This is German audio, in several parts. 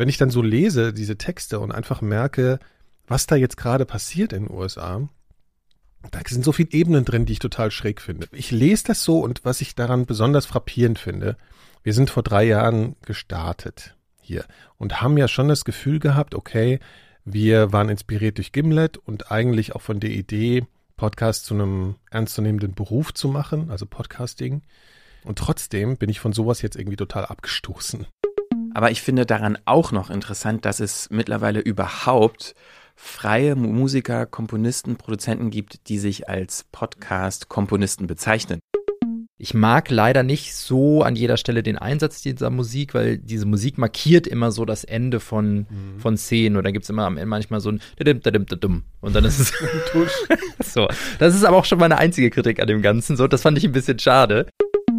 wenn ich dann so lese, diese Texte und einfach merke, was da jetzt gerade passiert in den USA, da sind so viele Ebenen drin, die ich total schräg finde. Ich lese das so und was ich daran besonders frappierend finde, wir sind vor drei Jahren gestartet hier und haben ja schon das Gefühl gehabt, okay, wir waren inspiriert durch Gimlet und eigentlich auch von der Idee, Podcast zu einem ernstzunehmenden Beruf zu machen, also Podcasting. Und trotzdem bin ich von sowas jetzt irgendwie total abgestoßen. Aber ich finde daran auch noch interessant, dass es mittlerweile überhaupt freie Musiker, Komponisten, Produzenten gibt, die sich als Podcast-Komponisten bezeichnen. Ich mag leider nicht so an jeder Stelle den Einsatz dieser Musik, weil diese Musik markiert immer so das Ende von, mhm. von Szenen. Und dann gibt es immer am Ende manchmal so ein und dann ist es so. Das ist aber auch schon meine einzige Kritik an dem Ganzen. So, das fand ich ein bisschen schade.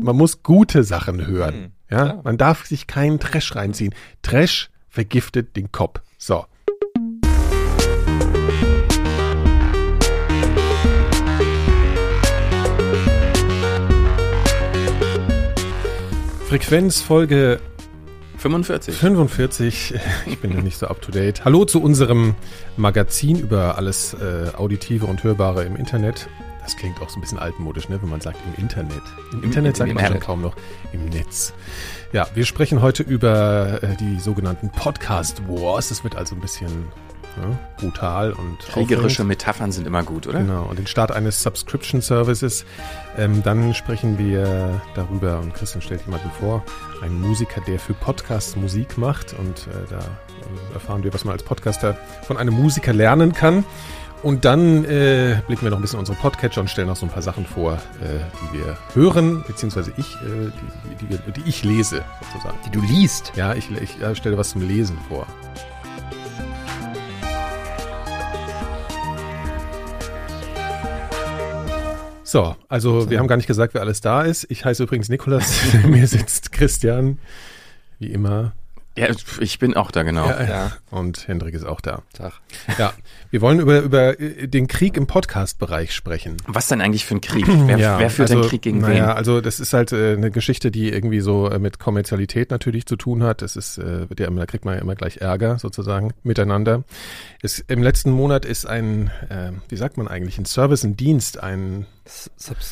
Man muss gute Sachen hören. Mhm, ja, klar. man darf sich keinen Trash reinziehen. Trash vergiftet den Kopf. So. Frequenz Folge 45. 45. Ich bin ja nicht so up to date. Hallo zu unserem Magazin über alles äh, Auditive und Hörbare im Internet. Das klingt auch so ein bisschen altmodisch, ne, wenn man sagt im Internet. Im, Internet sagt man schon kaum noch im Netz. Ja, wir sprechen heute über äh, die sogenannten Podcast Wars. Es wird also ein bisschen Ne? Brutal und kriegerische Metaphern sind immer gut, oder? Genau. Und den Start eines Subscription Services. Ähm, dann sprechen wir darüber und Christian stellt jemanden vor, einen Musiker, der für Podcasts Musik macht und äh, da äh, erfahren wir, was man als Podcaster von einem Musiker lernen kann. Und dann äh, blicken wir noch ein bisschen unsere Podcatcher und stellen noch so ein paar Sachen vor, äh, die wir hören, beziehungsweise ich, äh, die, die, die, die, ich lese, sozusagen. Die du liest? Ja, ich, ich äh, stelle was zum Lesen vor. So, also wir haben gar nicht gesagt, wer alles da ist. Ich heiße übrigens Nikolas. Mir sitzt Christian, wie immer. Ja, ich bin auch da, genau. Ja, ja. Und Hendrik ist auch da. Tag. Ja, wir wollen über, über äh, den Krieg im Podcast-Bereich sprechen. Was denn eigentlich für ein Krieg? Wer, ja, wer führt also, den Krieg gegen naja, wen? Ja, also das ist halt äh, eine Geschichte, die irgendwie so äh, mit Kommerzialität natürlich zu tun hat. Das ist, äh, wird ja immer, da kriegt man ja immer gleich Ärger sozusagen miteinander. Es, Im letzten Monat ist ein, äh, wie sagt man eigentlich, ein Service, ein Dienst, ein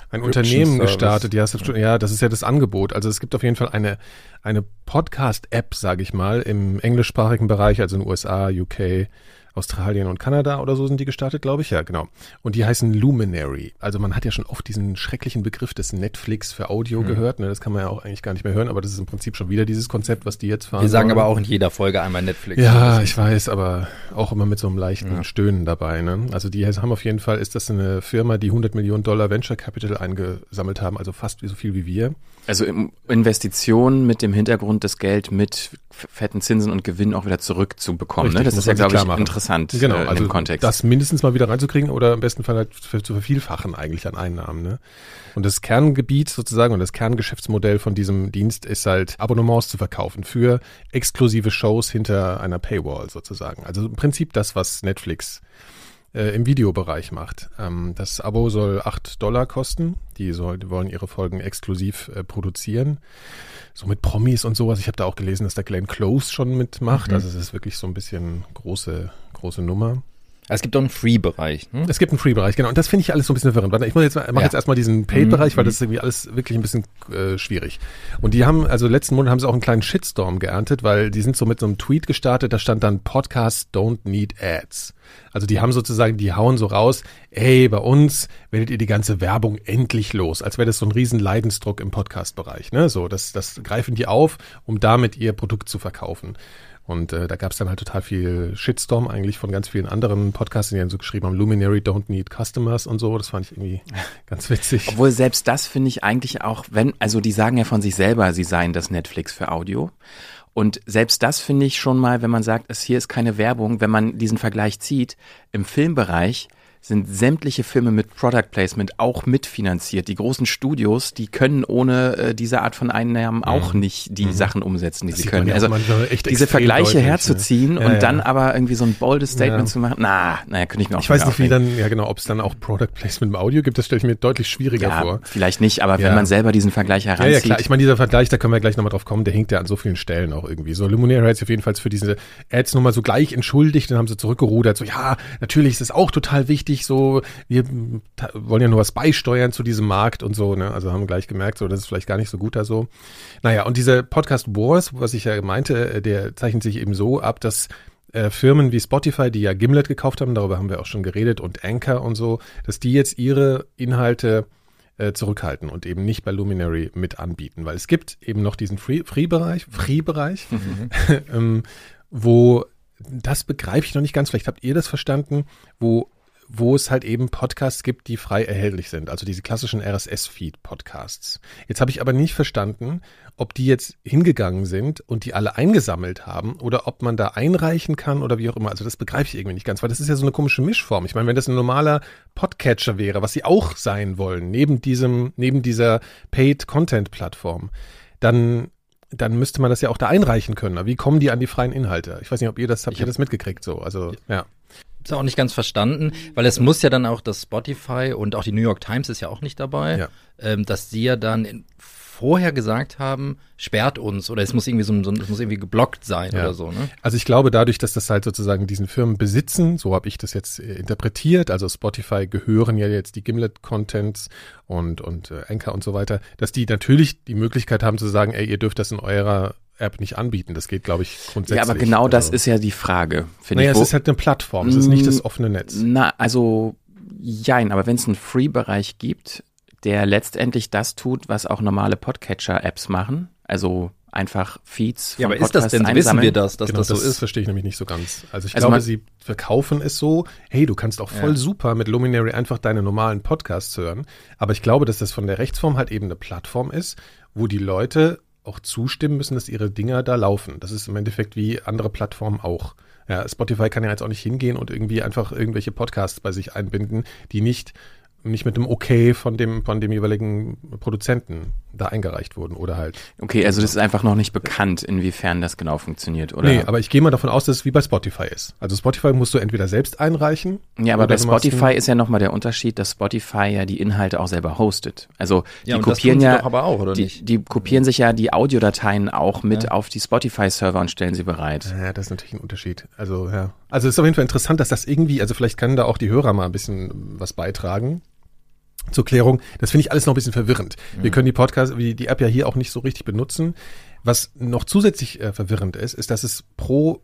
ein Unternehmen Service. gestartet. Ja, ja, das ist ja das Angebot. Also es gibt auf jeden Fall eine, eine Podcast-App, sage ich mal, im englischsprachigen Bereich, also in den USA, UK, Australien und Kanada oder so sind die gestartet, glaube ich. Ja, genau. Und die heißen Luminary. Also man hat ja schon oft diesen schrecklichen Begriff des Netflix für Audio mhm. gehört. Ne? Das kann man ja auch eigentlich gar nicht mehr hören, aber das ist im Prinzip schon wieder dieses Konzept, was die jetzt fahren. Wir sagen wollen. aber auch in jeder Folge einmal Netflix. Ja, ich weiß, aber auch immer mit so einem leichten ja. Stöhnen dabei. Ne? Also die haben auf jeden Fall, ist das eine Firma, die 100 Millionen Dollar Venture Capital eingesammelt haben, also fast so viel wie wir. Also Investitionen mit dem Hintergrund, das Geld mit fetten Zinsen und Gewinn auch wieder zurückzubekommen. ne? Das ist ja, glaube ich, machen. Interessant genau, äh, also Kontext. Das mindestens mal wieder reinzukriegen oder im besten Fall halt zu vervielfachen eigentlich an Einnahmen. Ne? Und das Kerngebiet sozusagen und das Kerngeschäftsmodell von diesem Dienst ist halt Abonnements zu verkaufen für exklusive Shows hinter einer Paywall sozusagen. Also im Prinzip das, was Netflix äh, im Videobereich macht. Ähm, das Abo soll 8 Dollar kosten. Die, soll, die wollen ihre Folgen exklusiv äh, produzieren. So mit Promis und sowas. Ich habe da auch gelesen, dass der Glenn Close schon mitmacht. Mhm. Also es ist wirklich so ein bisschen große, große Nummer. Es gibt auch einen Free-Bereich. Ne? Es gibt einen Free-Bereich, genau. Und das finde ich alles so ein bisschen verwirrend. Ich mache jetzt, mach ja. jetzt erstmal diesen Paid-Bereich, weil mhm. das ist irgendwie alles wirklich ein bisschen äh, schwierig. Und die haben, also letzten Monat haben sie auch einen kleinen Shitstorm geerntet, weil die sind so mit so einem Tweet gestartet, da stand dann Podcasts don't need ads. Also die haben sozusagen, die hauen so raus, ey, bei uns werdet ihr die ganze Werbung endlich los, als wäre das so ein riesen Leidensdruck im Podcast-Bereich. Ne? So, das, das greifen die auf, um damit ihr Produkt zu verkaufen. Und äh, da gab es dann halt total viel Shitstorm eigentlich von ganz vielen anderen Podcasts, die dann so geschrieben haben, Luminary don't need customers und so. Das fand ich irgendwie ganz witzig. Obwohl selbst das finde ich eigentlich auch, wenn, also die sagen ja von sich selber, sie seien das Netflix für Audio. Und selbst das finde ich schon mal, wenn man sagt, es hier ist keine Werbung, wenn man diesen Vergleich zieht, im Filmbereich sind sämtliche Filme mit Product Placement auch mitfinanziert. Die großen Studios, die können ohne äh, diese Art von Einnahmen auch nicht die Mhm. Sachen umsetzen, die Das sie können. ja Also diese Vergleiche deutlich, ne? herzuziehen Ja, und ja. dann aber irgendwie so ein boldes Statement zu machen, na, naja, könnte ich mir auch Ich weiß nicht, wie dann, ja genau, ob es dann auch Product Placement im Audio gibt, das stelle ich mir deutlich schwieriger ja, vor. vielleicht nicht, aber wenn man selber diesen Vergleich heranzieht, ja, klar. Ich meine, dieser Vergleich, da können wir gleich nochmal drauf kommen, der hinkt ja an so vielen Stellen auch irgendwie. So, Luminary hat sich auf jeden Fall für diese Ads nochmal so gleich entschuldigt, dann haben sie zurückgerudert, so, ja, natürlich ist es auch total wichtig, so, wir wollen ja nur was beisteuern zu diesem Markt und so, ne, also haben gleich gemerkt, so, das ist vielleicht gar nicht so gut da so. Naja, und dieser Podcast Wars, was ich ja meinte, äh, der zeichnet sich eben so ab, dass äh, Firmen wie Spotify, die ja Gimlet gekauft haben, darüber haben wir auch schon geredet, und Anchor und so, dass die jetzt ihre Inhalte äh, zurückhalten und eben nicht bei Luminary mit anbieten, weil es gibt eben noch diesen Free- Free-Bereich, Free-Bereich, ähm, wo das begreife ich noch nicht ganz. Vielleicht habt ihr das verstanden, wo wo es halt eben Podcasts gibt, die frei erhältlich sind, also diese klassischen RSS-Feed-Podcasts. Jetzt habe ich aber nicht verstanden, ob die jetzt hingegangen sind und die alle eingesammelt haben oder ob man da einreichen kann oder wie auch immer. Also das begreife ich irgendwie nicht ganz, weil das ist ja so eine komische Mischform. Ich meine, wenn das ein normaler Podcatcher wäre, was sie auch sein wollen, neben diesem, neben dieser Paid-Content-Plattform, dann dann müsste man das ja auch da einreichen können. Aber Wie kommen die an die freien Inhalte? Ich weiß nicht, ob ihr das habt, Ich ihr das mitgekriegt so. Also ja. Ist auch nicht ganz verstanden, weil es muss ja dann auch das Spotify und auch die New York Times ist ja auch nicht dabei, Ja. ähm, dass die ja dann in, vorher gesagt haben, sperrt uns oder es muss irgendwie so, so es muss irgendwie geblockt sein Ja. oder so, ne? Also ich glaube, dadurch, dass das halt sozusagen diesen Firmen besitzen, so habe ich das jetzt äh, interpretiert, also Spotify gehören ja jetzt die Gimlet-Contents und, und äh, Anchor und so weiter, dass die natürlich die Möglichkeit haben zu sagen, ey, ihr dürft das in eurer App nicht anbieten. Das geht, glaube ich, grundsätzlich. ja, aber genau das also, ist ja die Frage, finde Naja, ich. es Wo- ist halt eine Plattform, es ist nicht das offene Netz. Na, also, jein, aber wenn es einen Free-Bereich gibt, der letztendlich das tut, was auch normale Podcatcher-Apps machen, also einfach Feeds von Ja, aber ist das Podcasts denn, wissen einsammeln. wir das, dass genau, das so das ist? verstehe ich nämlich nicht so ganz. Also ich Also glaube, man- sie verkaufen es so, hey, du kannst auch voll Ja. super mit Luminary einfach deine normalen Podcasts hören. Aber ich glaube, dass das von der Rechtsform halt eben eine Plattform ist, wo die Leute auch zustimmen müssen, dass ihre Dinger da laufen. Das ist im Endeffekt wie andere Plattformen auch. Ja, Spotify kann ja jetzt auch nicht hingehen und irgendwie einfach irgendwelche Podcasts bei sich einbinden, die nicht nicht mit dem Okay von dem von dem jeweiligen Produzenten da eingereicht wurden oder halt Okay, also das ist einfach noch nicht bekannt, inwiefern das genau funktioniert, oder? Nee, aber ich gehe mal davon aus, dass es wie bei Spotify ist. Also Spotify musst du entweder selbst einreichen. ja, aber bei Spotify ist ja nochmal der Unterschied, dass Spotify ja die Inhalte auch selber hostet. Also die Ja, kopieren ja, auch, oder die, nicht? die kopieren sich ja die Audiodateien auch mit Ja. auf die Spotify-Server und stellen sie bereit. Ja, das ist natürlich ein Unterschied. Also, ja. Also, es ist auf jeden Fall interessant, dass das irgendwie, also vielleicht können da auch die Hörer mal ein bisschen was beitragen. Zur Klärung. Das finde ich alles noch ein bisschen verwirrend. Wir können die Podcast, wie die App ja hier auch nicht so richtig benutzen. Was noch zusätzlich äh, verwirrend ist, ist, dass es pro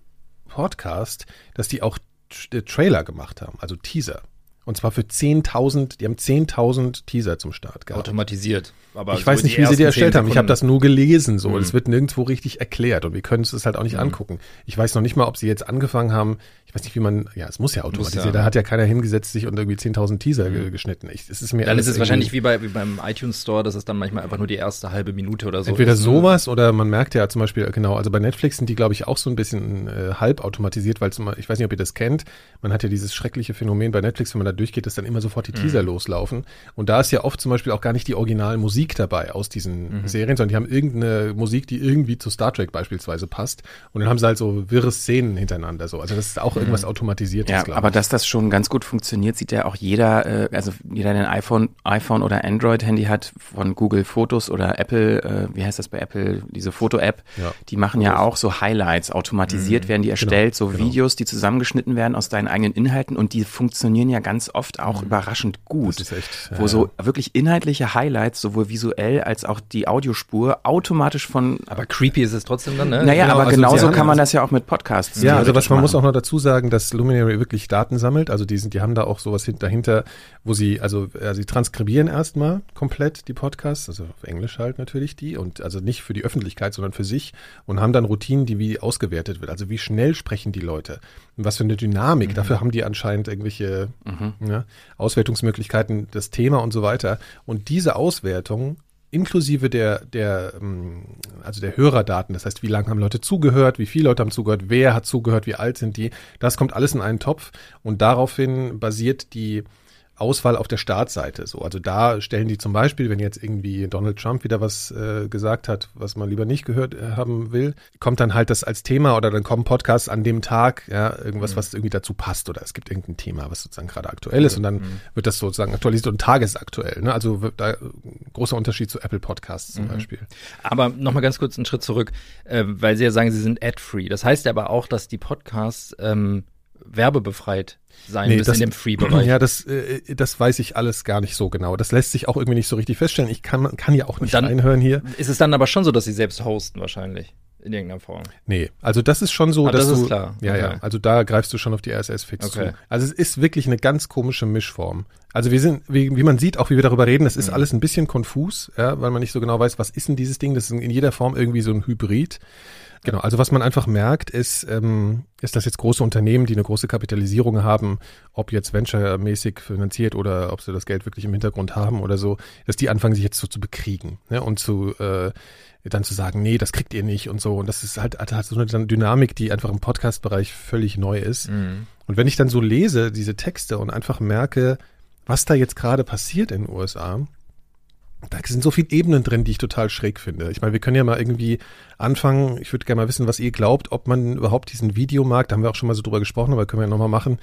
Podcast, dass die auch T- Trailer gemacht haben, also Teaser. Und zwar für 10.000, die haben 10.000 Teaser zum Start gehabt. Automatisiert. Aber ich so weiß nicht, wie sie die erstellt 10 haben. Ich habe das nur gelesen so. Mhm. Es wird nirgendwo richtig erklärt und wir können es uns halt auch nicht angucken. Ich weiß noch nicht mal, ob sie jetzt angefangen haben. Ich weiß nicht, wie man. Ja, es muss ja automatisiert. ja. Da hat ja keiner hingesetzt sich und irgendwie 10.000 Teaser ge geschnitten. Ich, es ist mir Dann ist es wahrscheinlich wie, bei, wie beim iTunes Store, dass es dann manchmal einfach nur die erste halbe Minute oder so Entweder ist. sowas oder man merkt ja zum Beispiel, genau, also bei Netflix sind die, glaube ich, auch so ein bisschen äh, halb automatisiert, weil zum, ich weiß nicht, ob ihr das kennt, man hat ja dieses schreckliche Phänomen bei Netflix, wenn man da durchgeht, dass dann immer sofort die Teaser loslaufen. Und da ist ja oft zum Beispiel auch gar nicht die Originalmusik dabei aus diesen Serien, sondern die haben irgendeine Musik, die irgendwie zu Star Trek beispielsweise passt. Und dann haben sie halt so wirre Szenen hintereinander so. Also das ist auch irgendwas Automatisiertes, Ja, glaube aber ich. dass das schon ganz gut funktioniert, sieht ja auch jeder, äh, also jeder, der ein iPhone, iPhone oder Android-Handy hat, von Google Fotos oder Apple, äh, wie heißt das bei Apple, diese Foto-App, Ja. die machen ja auch so Highlights, automatisiert werden die erstellt, so genau. Videos, die zusammengeschnitten werden aus deinen eigenen Inhalten und die funktionieren ja ganz oft auch überraschend gut. Das ist echt, wo ja, so wirklich inhaltliche Highlights, sowohl visuell als auch die Audiospur, automatisch von Aber creepy ist es trotzdem dann, ne? naja, genau, aber also genauso kann man das ja auch mit Podcasts. Ja, also was man muss machen. auch noch dazu sagen, dass Luminary wirklich Daten sammelt. Also die sind, die haben da auch sowas hin- dahinter, wo sie, also äh, sie transkribieren erstmal komplett die Podcasts, also auf Englisch halt natürlich die und also nicht für die Öffentlichkeit, sondern für sich und haben dann Routinen, die wie ausgewertet wird. Also wie schnell sprechen die Leute? Und was für eine Dynamik? Dafür haben die anscheinend irgendwelche ja, Auswertungsmöglichkeiten, das Thema und so weiter. Und diese Auswertung inklusive der, der, ähm, also der Hörerdaten, das heißt, wie lange haben Leute zugehört, wie viele Leute haben zugehört, wer hat zugehört, wie alt sind die, das kommt alles in einen Topf und daraufhin basiert die Auswahl auf der Startseite. So, also da stellen die zum Beispiel, wenn jetzt irgendwie Donald Trump wieder was äh, gesagt hat, was man lieber nicht gehört äh, haben will, kommt dann halt das als Thema oder dann kommen Podcasts an dem Tag, ja, irgendwas, mhm. was irgendwie dazu passt oder es gibt irgendein Thema, was sozusagen gerade aktuell ist und dann mhm. wird das sozusagen aktualisiert und tagesaktuell. Ne? Also da großer Unterschied zu Apple Podcasts zum mhm. Beispiel. Aber nochmal ganz kurz einen Schritt zurück, äh, weil Sie ja sagen, Sie sind ad-free. Das heißt aber auch, dass die Podcasts ähm, werbebefreit sein nee, bis das, in dem Free-Bereich. Ja, das, äh, das weiß ich alles gar nicht so genau. Das lässt sich auch irgendwie nicht so richtig feststellen. Ich kann, kann ja auch nicht dann reinhören hier. Ist es dann aber schon so, dass sie selbst hosten wahrscheinlich? In irgendeiner Form. Nee, also das ist schon so, ah, dass das du. Ist klar. Ja, okay. ja. Also da greifst du schon auf die RSS-Feeds okay. zu. Also es ist wirklich eine ganz komische Mischform. Also wir sind, wie, wie man sieht, auch wie wir darüber reden, das ist mhm. alles ein bisschen konfus, ja, weil man nicht so genau weiß, was ist denn dieses Ding. Das ist in jeder Form irgendwie so ein Hybrid. Genau, also was man einfach merkt, ist, ähm, ist, dass jetzt große Unternehmen, die eine große Kapitalisierung haben, ob jetzt venture-mäßig finanziert oder ob sie das Geld wirklich im Hintergrund haben oder so, dass die anfangen, sich jetzt so zu bekriegen ne? und zu äh, dann zu sagen, nee, das kriegt ihr nicht und so. Und das ist halt, hat so eine Dynamik, die einfach im Podcast-Bereich völlig neu ist. Mhm. Und wenn ich dann so lese, diese Texte und einfach merke, was da jetzt gerade passiert in den USA, da sind so viele Ebenen drin, die ich total schräg finde. Ich meine, wir können ja mal irgendwie anfangen. Ich würde gerne mal wissen, was ihr glaubt, ob man überhaupt diesen Videomarkt, da haben wir auch schon mal so drüber gesprochen, aber können wir ja nochmal machen,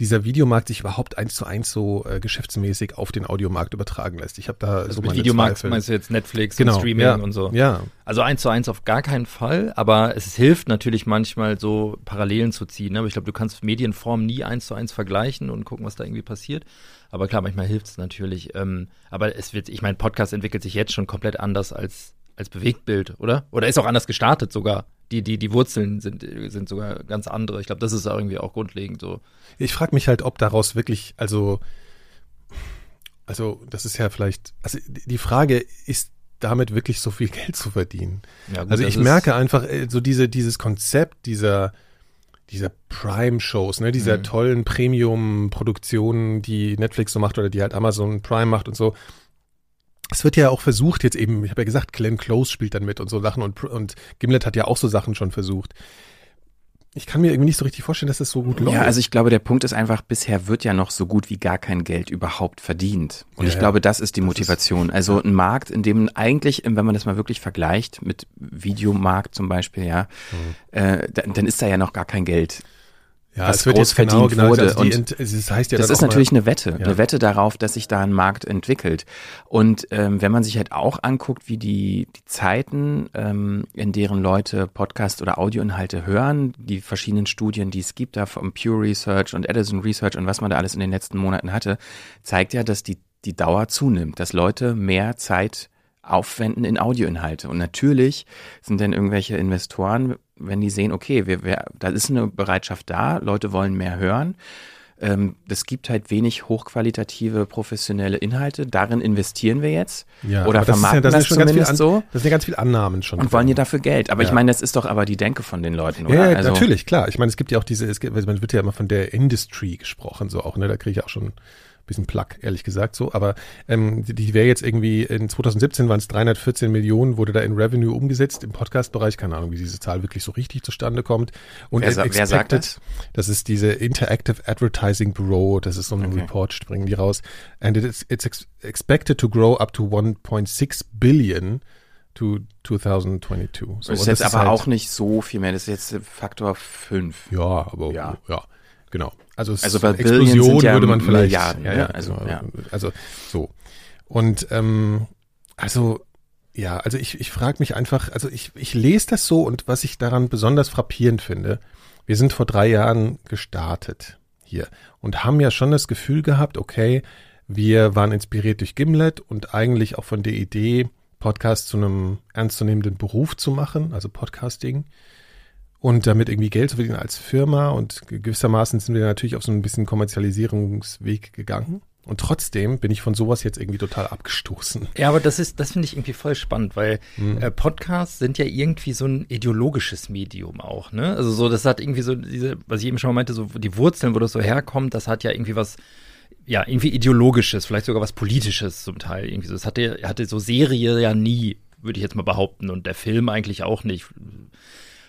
dieser Videomarkt sich überhaupt eins zu eins so äh, geschäftsmäßig auf den Audiomarkt übertragen lässt. Ich habe da also so meine Videomarkt Zweifel. meinst du jetzt Netflix genau, und Streaming ja, und so? Ja. Also eins zu eins auf gar keinen Fall, aber es hilft natürlich manchmal so Parallelen zu ziehen. Ne? Aber ich glaube, du kannst Medienformen nie eins zu eins vergleichen und gucken, was da irgendwie passiert. Aber klar, manchmal hilft es natürlich. Ähm, aber es wird, ich meine, Podcast entwickelt sich jetzt schon komplett anders als als Bewegtbild, oder? Oder ist auch anders gestartet sogar. Die, die, die Wurzeln sind, sind sogar ganz andere. Ich glaube, das ist irgendwie auch grundlegend so. Ich frage mich halt, ob daraus wirklich, also, also, das ist ja vielleicht, also die Frage ist, damit wirklich so viel Geld zu verdienen. Ja, gut, also ich merke einfach äh, so diese, dieses Konzept dieser, dieser Prime-Shows, ne, dieser mhm. tollen Premium-Produktionen, die Netflix so macht oder die halt Amazon Prime macht und so es wird ja auch versucht, jetzt eben, ich habe ja gesagt, Glenn Close spielt dann mit und so Sachen und, und Gimlet hat ja auch so Sachen schon versucht. Ich kann mir irgendwie nicht so richtig vorstellen, dass das so gut läuft. Ja, also ich glaube, der Punkt ist einfach, bisher wird ja noch so gut wie gar kein Geld überhaupt verdient. Und ja, ich glaube, das ist die Motivation. Ist, also ein Markt, in dem eigentlich, wenn man das mal wirklich vergleicht mit Videomarkt zum Beispiel, ja, mhm. äh, dann, dann ist da ja noch gar kein Geld ja, was es wird groß genau, verdient genau, wurde. Also und das heißt ja das ist natürlich mal, eine Wette, ja. eine Wette darauf, dass sich da ein Markt entwickelt. Und ähm, wenn man sich halt auch anguckt, wie die, die Zeiten, ähm, in deren Leute Podcast oder Audioinhalte hören, die verschiedenen Studien, die es gibt, da vom Pure Research und Edison Research und was man da alles in den letzten Monaten hatte, zeigt ja, dass die, die Dauer zunimmt, dass Leute mehr Zeit aufwenden in Audioinhalte. Und natürlich sind dann irgendwelche Investoren, wenn die sehen, okay, wir, wir, da ist eine Bereitschaft da, Leute wollen mehr hören. Ähm, es gibt halt wenig hochqualitative professionelle Inhalte. Darin investieren wir jetzt. Ja, oder vermarkten das, ja, das, das zumindest an, so. Das sind ja ganz viele Annahmen schon. Und wollen ja dafür Geld. Aber ja. ich meine, das ist doch aber die Denke von den Leuten, oder? Ja, also, natürlich, klar. Ich meine, es gibt ja auch diese, es gibt, man wird ja immer von der Industry gesprochen, so auch, ne? Da kriege ich auch schon bisschen Plug, ehrlich gesagt so. Aber ähm, die, die wäre jetzt irgendwie, in 2017 waren es 314 Millionen, wurde da in Revenue umgesetzt im Podcast-Bereich. Keine Ahnung, wie diese Zahl wirklich so richtig zustande kommt. Und wer, expected, wer sagt das? Das ist diese Interactive Advertising Bureau, das ist so ein okay. Report, springen die raus. And it's, it's expected to grow up to 1.6 billion to 2022. So, das ist jetzt das aber ist halt, auch nicht so viel mehr, das ist jetzt Faktor 5. Ja, aber ja, ja genau. Also, also bei Explosion ja würde man vielleicht. Milliarden, ja, ja, also, genau. ja. also so. Und ähm, also ja, also ich, ich frage mich einfach, also ich, ich lese das so und was ich daran besonders frappierend finde, wir sind vor drei Jahren gestartet hier und haben ja schon das Gefühl gehabt, okay, wir waren inspiriert durch Gimlet und eigentlich auch von der Idee, Podcast zu einem ernstzunehmenden Beruf zu machen, also Podcasting und damit irgendwie Geld zu verdienen als Firma und gewissermaßen sind wir natürlich auf so ein bisschen Kommerzialisierungsweg gegangen. Und trotzdem bin ich von sowas jetzt irgendwie total abgestoßen. Ja, aber das ist, das finde ich irgendwie voll spannend, weil mhm. äh, Podcasts sind ja irgendwie so ein ideologisches Medium auch, ne? Also so, das hat irgendwie so diese, was ich eben schon mal meinte, so die Wurzeln, wo das so herkommt, das hat ja irgendwie was ja, irgendwie ideologisches, vielleicht sogar was politisches zum Teil. Irgendwie so. Das hatte, hatte so Serie ja nie, würde ich jetzt mal behaupten, und der Film eigentlich auch nicht.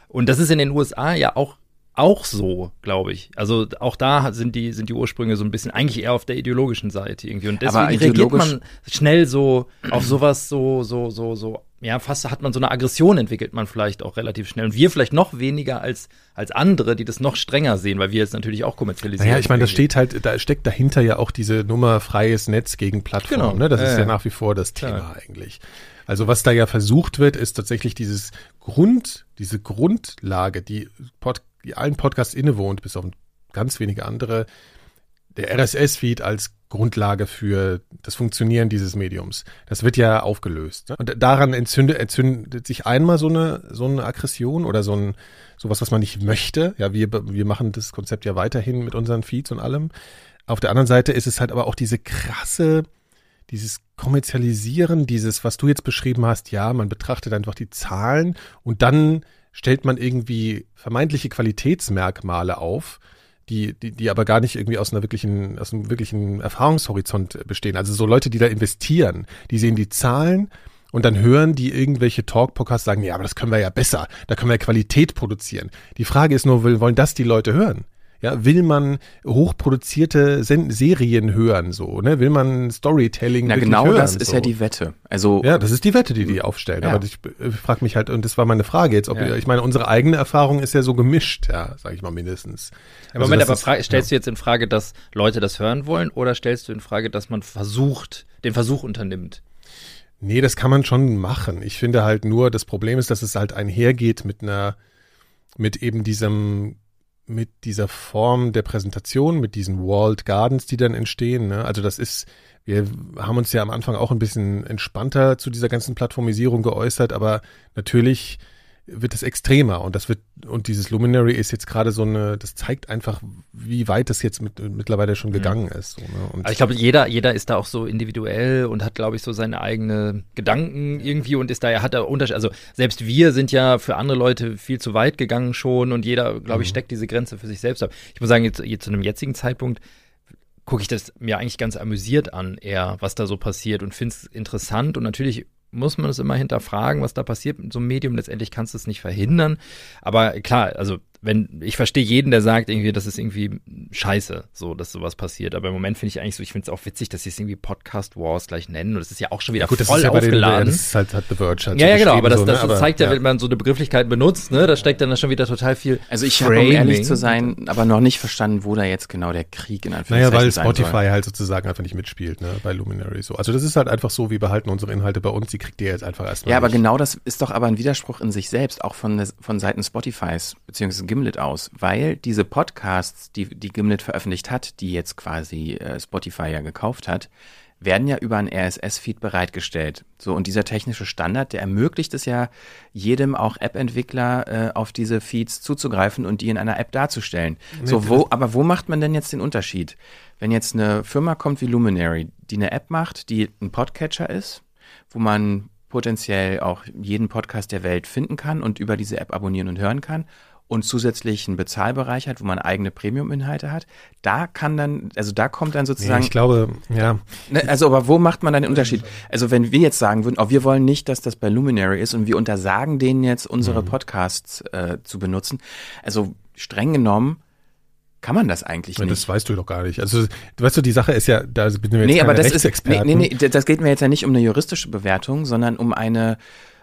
Und das ist in den USA ja auch auch so, glaube ich. Also auch da sind die, sind die Ursprünge so ein bisschen eigentlich eher auf der ideologischen Seite irgendwie. Und deswegen reagiert man schnell so auf sowas so, so, so, so, ja, fast hat man so eine Aggression entwickelt man vielleicht auch relativ schnell. Und wir vielleicht noch weniger als, als andere, die das noch strenger sehen, weil wir jetzt natürlich auch kommerzialisieren. Ja, naja, ich meine, das steht halt, da steckt dahinter ja auch diese Nummer freies Netz gegen Plattform. Genau. Ne? Das äh, ist ja nach wie vor das Thema ja. eigentlich. Also was da ja versucht wird, ist tatsächlich dieses Grund, diese Grundlage, die Pod die allen Podcasts innewohnt, bis auf ganz wenige andere, der RSS-Feed als Grundlage für das Funktionieren dieses Mediums. Das wird ja aufgelöst. Ne? Und daran entzündet, entzündet sich einmal so eine, so eine Aggression oder so ein, sowas, was man nicht möchte. Ja, wir, wir machen das Konzept ja weiterhin mit unseren Feeds und allem. Auf der anderen Seite ist es halt aber auch diese krasse, dieses Kommerzialisieren, dieses, was du jetzt beschrieben hast, ja, man betrachtet einfach die Zahlen und dann stellt man irgendwie vermeintliche Qualitätsmerkmale auf, die, die, die aber gar nicht irgendwie aus einer wirklichen, aus einem wirklichen Erfahrungshorizont bestehen. Also so Leute, die da investieren, die sehen die Zahlen und dann hören die irgendwelche Talk-Podcasts sagen, ja, aber das können wir ja besser, da können wir ja Qualität produzieren. Die Frage ist nur, wollen das die Leute hören? Ja, will man hochproduzierte Sen Serien hören, so, ne? Will man Storytelling Na, genau hören, das ist so. ja die Wette. Also ja, das ist die Wette, die die aufstellen. Ja. Aber ich, ich frage mich halt, und das war meine Frage jetzt, ob ja. ich meine, unsere eigene Erfahrung ist ja so gemischt, ja, sage ich mal mindestens. Ja, also Moment, aber ist, stellst du jetzt in Frage, dass Leute das hören wollen, oder stellst du in Frage, dass man versucht, den Versuch unternimmt? Nee, das kann man schon machen. Ich finde halt nur, das Problem ist, dass es halt einhergeht mit einer, mit eben diesem mit dieser Form der Präsentation, mit diesen Walled Gardens, die dann entstehen. Ne? Also das ist, wir haben uns ja am Anfang auch ein bisschen entspannter zu dieser ganzen Plattformisierung geäußert, aber natürlich wird es extremer und das wird und dieses Luminary ist jetzt gerade so eine, das zeigt einfach, wie weit das jetzt mit, mittlerweile schon mhm. gegangen ist. So, ne? und also ich glaube, jeder, jeder ist da auch so individuell und hat, glaube ich, so seine eigene Gedanken irgendwie und ist da ja hat er Unterschied. Also selbst wir sind ja für andere Leute viel zu weit gegangen schon und jeder, glaube ich, mhm. steckt diese Grenze für sich selbst ab. Ich muss sagen, jetzt, jetzt zu einem jetzigen Zeitpunkt gucke ich das mir eigentlich ganz amüsiert an, eher, was da so passiert und finde es interessant und natürlich muss man es immer hinterfragen, was da passiert mit so einem Medium. Letztendlich kannst du es nicht verhindern. Aber klar, also wenn, ich verstehe jeden, der sagt irgendwie, das ist irgendwie scheiße, so, dass sowas passiert. Aber im Moment finde ich eigentlich so, ich finde es auch witzig, dass sie es irgendwie Podcast Wars gleich nennen. Und das ist ja auch schon wieder ja, gut, voll das ist ja aufgeladen. Den, das ist halt, hat The Verge halt Ja, ja, genau, aber das, so, das, ne? das zeigt aber, ja, wenn man so eine Begrifflichkeit benutzt, ne, da steckt dann schon wieder total viel. Also ich habe, um ehrlich zu sein, aber noch nicht verstanden, wo da jetzt genau der Krieg in Anführungszeichen Naja, weil Spotify halt sozusagen einfach nicht mitspielt, ne, bei Luminary so. Also das ist halt einfach so, wir behalten unsere Inhalte bei uns, die kriegt ihr jetzt einfach erstmal. Ja, aber genau das ist doch aber ein Widerspruch in sich selbst, auch von, von Seiten Spotifys, beziehungsweise Gimlet aus, weil diese Podcasts, die, die Gimlet veröffentlicht hat, die jetzt quasi äh, Spotify ja gekauft hat, werden ja über einen RSS-Feed bereitgestellt. So, und dieser technische Standard, der ermöglicht es ja jedem, auch App-Entwickler, äh, auf diese Feeds zuzugreifen und die in einer App darzustellen. Nee, so, wo, aber wo macht man denn jetzt den Unterschied? Wenn jetzt eine Firma kommt wie Luminary, die eine App macht, die ein Podcatcher ist, wo man potenziell auch jeden Podcast der Welt finden kann und über diese App abonnieren und hören kann und zusätzlich einen Bezahlbereich hat, wo man eigene Premium-Inhalte hat, da kann dann, also da kommt dann sozusagen. Ja, ich glaube, ja. Ne, also, aber wo macht man dann den Unterschied? Also, wenn wir jetzt sagen würden, oh, wir wollen nicht, dass das bei Luminary ist und wir untersagen denen jetzt unsere mhm. Podcasts äh, zu benutzen, also streng genommen kann man das eigentlich nicht. Das weißt du doch gar nicht. Also, weißt du, die Sache ist ja, da bin wir jetzt nee, aber das ist, nee, nee, nee, das geht mir jetzt ja nicht um eine juristische Bewertung, sondern um eine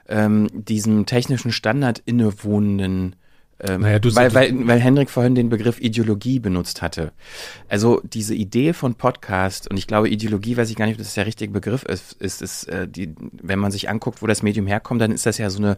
ähm, diesem technischen Standard innewohnenden ähm, naja, weil, weil, weil Hendrik vorhin den Begriff Ideologie benutzt hatte. Also diese Idee von Podcast, und ich glaube, Ideologie, weiß ich gar nicht, ob das der richtige Begriff ist, ist, ist äh, die, wenn man sich anguckt, wo das Medium herkommt, dann ist das ja so eine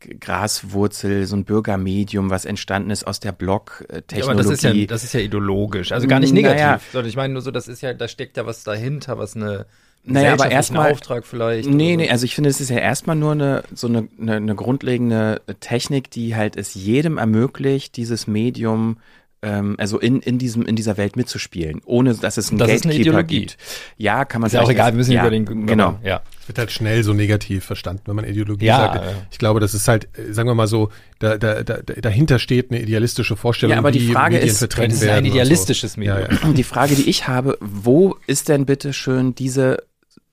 Graswurzel, so ein Bürgermedium, was entstanden ist aus der Blog-Technologie. Ja, aber das ist ja, das ist ja ideologisch, also gar nicht negativ, naja. sondern ich meine nur so, das ist ja, da steckt ja was dahinter, was eine naja, aber erstmal Auftrag vielleicht. Nee, nee, also ich finde, es ist ja erstmal nur eine so eine, eine, eine grundlegende Technik, die halt es jedem ermöglicht, dieses Medium ähm, also in, in diesem, in dieser Welt mitzuspielen, ohne dass es einen das Gatekeeper gibt. Ja, kann man Ist ja auch egal, wir müssen ja, über den, genau. Ja. Es wird halt schnell so negativ verstanden, wenn man Ideologie ja, sagt. Ich glaube, das ist halt, äh, sagen wir mal so, da, da, da, dahinter steht eine idealistische Vorstellung, ja, aber die Frage Medien ist, vertreten das ist ein idealistisches so. Medium. Ja, ja. Die Frage, die ich habe, wo ist denn bitte schön diese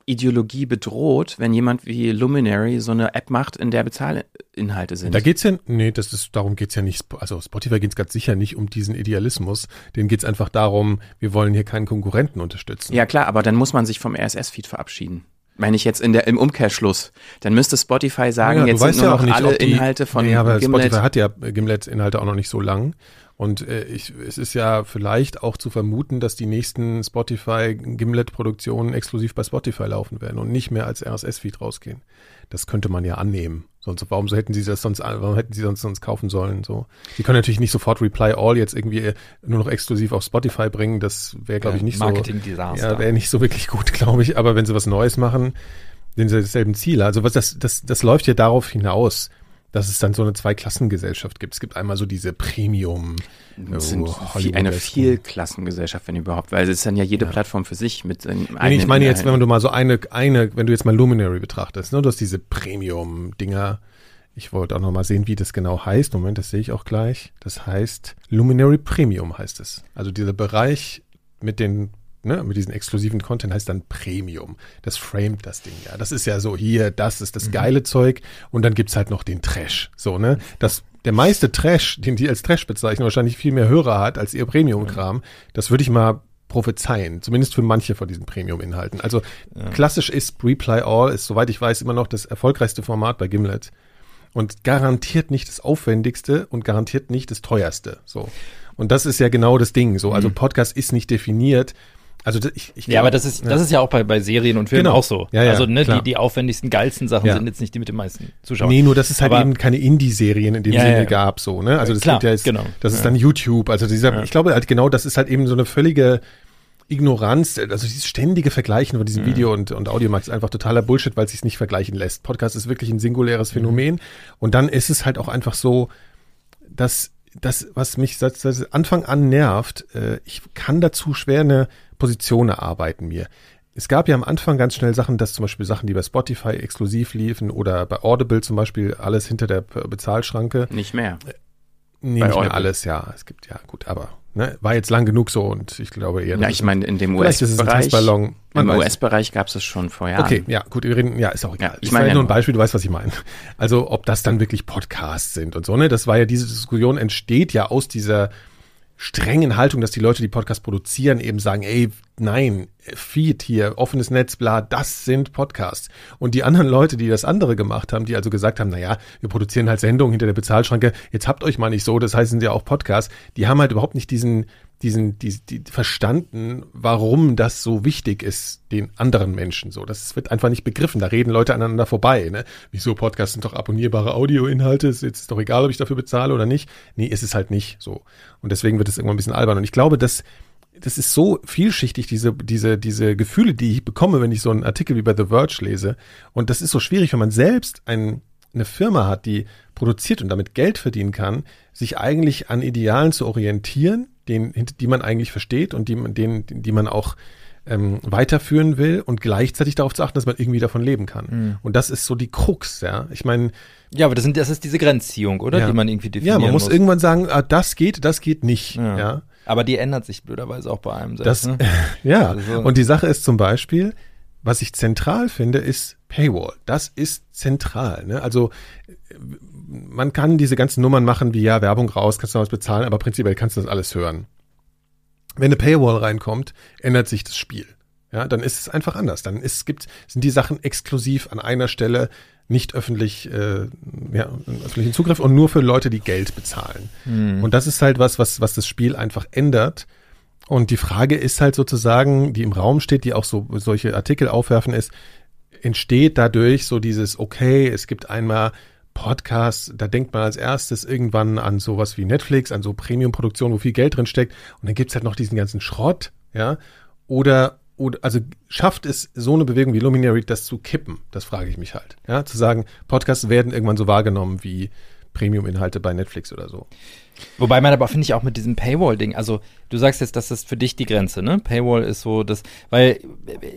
Ideologie bedroht, wenn jemand wie Luminary so eine App macht, in der Bezahlinhalte sind. Da geht's ja, nee, das ist, darum geht's ja nicht, also Spotify geht's ganz sicher nicht um diesen Idealismus, denen geht's einfach darum, wir wollen hier keinen Konkurrenten unterstützen. Ja klar, aber dann muss man sich vom RSS-Feed verabschieden. Meine ich jetzt in der, im Umkehrschluss. Dann müsste Spotify sagen, ja, jetzt sind nur ja noch nicht, alle die, Inhalte von nee, aber Gimlet. Spotify hat ja Gimlet-Inhalte auch noch nicht so lang. Und äh, ich, es ist ja vielleicht auch zu vermuten, dass die nächsten Spotify-Gimlet-Produktionen exklusiv bei Spotify laufen werden und nicht mehr als RSS-Feed rausgehen. Das könnte man ja annehmen. Sonst, warum so hätten sie das sonst, warum hätten sie sonst sonst kaufen sollen? So, sie können natürlich nicht sofort Reply All jetzt irgendwie nur noch exklusiv auf Spotify bringen. Das wäre, glaube ich, nicht Marketing so. Desaster. Ja, wäre nicht so wirklich gut, glaube ich. Aber wenn sie was Neues machen, sind sie dasselben Ziel. Also was das, das, das läuft ja darauf hinaus, dass es dann so eine Zweiklassengesellschaft gibt. Es gibt einmal so diese Premium. Das sind wie eine Vielklassengesellschaft, wenn überhaupt, weil es ist dann ja jede Ja. Plattform für sich mit seinen Nee, eigenen ich meine jetzt, wenn du mal so eine, eine, wenn du jetzt mal Luminary betrachtest, ne, du hast diese Premium-Dinger. Ich wollte auch noch mal sehen, wie das genau heißt. Moment, das sehe ich auch gleich. Das heißt Luminary Premium heißt es. Also dieser Bereich mit den, ne, mit diesen exklusiven Content heißt dann Premium. Das framet das Ding ja. Das ist ja so hier, das ist das geile Zeug und dann gibt's halt noch den Trash. So, ne? Das, der meiste Trash, den die als Trash bezeichnen, wahrscheinlich viel mehr Hörer hat als ihr Premium-Kram. Das würde ich mal prophezeien, zumindest für manche von diesen Premium-Inhalten. Also klassisch ist Reply All, ist soweit ich weiß immer noch das erfolgreichste Format bei Gimlet und garantiert nicht das aufwendigste und garantiert nicht das teuerste. So und das ist ja genau das Ding. So also Podcast ist nicht definiert. Also das- ich, ich Ja, glaub- aber das ist, das ist ja auch bei, bei Serien und Filmen Genau. auch so. Ja, ja, also ne, die, die aufwendigsten, geilsten Sachen Ja. sind jetzt nicht die mit den meisten Zuschauern. Nee, nur dass es halt Aber- eben keine Indie-Serien in dem Ja, Sinne ja, ja. gab, so, ne? Also das Klar, ja jetzt, genau. das ist Ja. dann YouTube. Also dieser, Ja. ich glaube halt genau, das ist halt eben so eine völlige Ignoranz, also dieses ständige Vergleichen von diesem Video und, und Audiomax ist einfach totaler Bullshit, weil es sich nicht vergleichen lässt. Podcast ist wirklich ein singuläres Phänomen. Und dann ist es halt auch einfach so, dass das, was mich seit, seit Anfang an nervt, äh, ich kann dazu schwer eine Position erarbeiten mir. Es gab ja am Anfang ganz schnell Sachen, dass zum Beispiel Sachen, die bei Spotify exklusiv liefen oder bei Audible zum Beispiel alles hinter der Bezahlschranke. Nicht mehr. Nee, Bei nicht mehr Audible. alles, ja. Es gibt, ja gut, aber ne, war jetzt lang genug so und ich glaube eher. Ja, ich meine, in dem US-Bereich, im US-Bereich gab es es schon vor Jahren. Okay, ja, gut, wir reden, ja, ist auch egal. Ja, ich ich meine ja nur ein Beispiel, du weißt, was ich meine. Also, ob das dann wirklich Podcasts sind und so, ne? Das war ja, diese Diskussion entsteht ja aus dieser strengen Haltung, dass die Leute, die Podcasts produzieren, eben sagen, ey, nein, Feed hier, offenes Netz, bla, das sind Podcasts. Und die anderen Leute, die das andere gemacht haben, die also gesagt haben, naja, wir produzieren halt Sendungen hinter der Bezahlschranke, jetzt habt euch mal nicht so, das heißen ja auch Podcasts, die haben halt überhaupt nicht diesen, diesen, die, die verstanden, warum das so wichtig ist, den anderen Menschen so. Das wird einfach nicht begriffen. Da reden Leute aneinander vorbei. Ne? Wieso Podcasts sind doch abonnierbare Audioinhalte? Ist jetzt doch egal, ob ich dafür bezahle oder nicht. Nee, ist es halt nicht so. Und deswegen wird es irgendwann ein bisschen albern. Und ich glaube, dass das ist so vielschichtig, diese, diese, diese Gefühle, die ich bekomme, wenn ich so einen Artikel wie bei The Verge lese. Und das ist so schwierig, wenn man selbst ein, eine Firma hat, die produziert und damit Geld verdienen kann, sich eigentlich an Idealen zu orientieren, den, die man eigentlich versteht und die, man- den, die man auch ähm, weiterführen will und gleichzeitig darauf zu achten, dass man irgendwie davon leben kann. Und das ist so die Krux, ja. Ich meine, Ja, aber das, sind, das ist diese Grenzziehung, oder? Ja. Die man irgendwie definieren ja, man muss, muss. irgendwann sagen, ah, das geht, das geht nicht, Ja. ja. Aber die ändert sich blöderweise auch bei einem Das, selbst. ne? ja, Also- und die Sache ist zum Beispiel, was ich zentral finde, ist Paywall. Das ist zentral. Ne? Also äh, man kann diese ganzen Nummern machen, wie ja, Werbung raus, kannst du was bezahlen, aber prinzipiell kannst du das alles hören. Wenn eine Paywall reinkommt, ändert sich das Spiel. Ja, dann ist es einfach anders. Dann ist, gibt, sind die Sachen exklusiv an einer Stelle nicht öffentlich, äh, ja, öffentlichen Zugriff und nur für Leute, die Geld bezahlen. Und das ist halt was, was, was das Spiel einfach ändert. Und die Frage ist halt sozusagen, die im Raum steht, die auch so solche Artikel aufwerfen, ist, entsteht dadurch so dieses, okay, es gibt einmal Podcasts, da denkt man als erstes irgendwann an sowas wie Netflix, an so Premium-Produktionen, wo viel Geld drin steckt. Und dann gibt's halt noch diesen ganzen Schrott, ja. Oder, oder, also schafft es so eine Bewegung wie Luminary, das zu kippen? Das frage ich mich halt. Ja, zu sagen, Podcasts werden irgendwann so wahrgenommen wie Premium-Inhalte bei Netflix oder so. Wobei man aber, finde ich, auch mit diesem Paywall-Ding, also du sagst jetzt, das ist für dich die Grenze, ne? Paywall ist so das, weil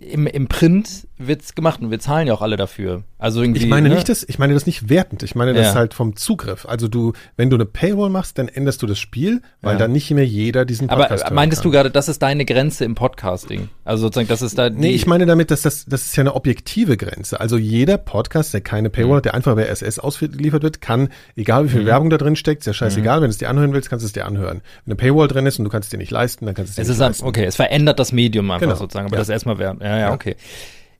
im, im Print wird's gemacht und wir zahlen ja auch alle dafür. Also irgendwie. Ich meine ne? nicht das, ich meine das nicht wertend. Ich meine das Ja. halt vom Zugriff. Also du, wenn du eine Paywall machst, dann änderst du das Spiel, weil Ja. dann nicht mehr jeder diesen Aber Podcast hören meintest du gerade, das ist deine Grenze im Podcasting? Also sozusagen, das ist da Nee, ich meine damit, dass das, das ist ja eine objektive Grenze. Also jeder Podcast, der keine Paywall hat, der einfach bei SS ausgeliefert wird, kann, egal wie viel Werbung da drin steckt, ist ja scheißegal, wenn du es dir anhören willst, kannst du es dir anhören. Wenn eine Paywall drin ist und du kannst es dir nicht leisten, dann kannst du es dir Es nicht ist leisten. okay, es verändert das Medium einfach Genau. sozusagen, aber Ja. das erstmal. Ja, ja, Ja. okay.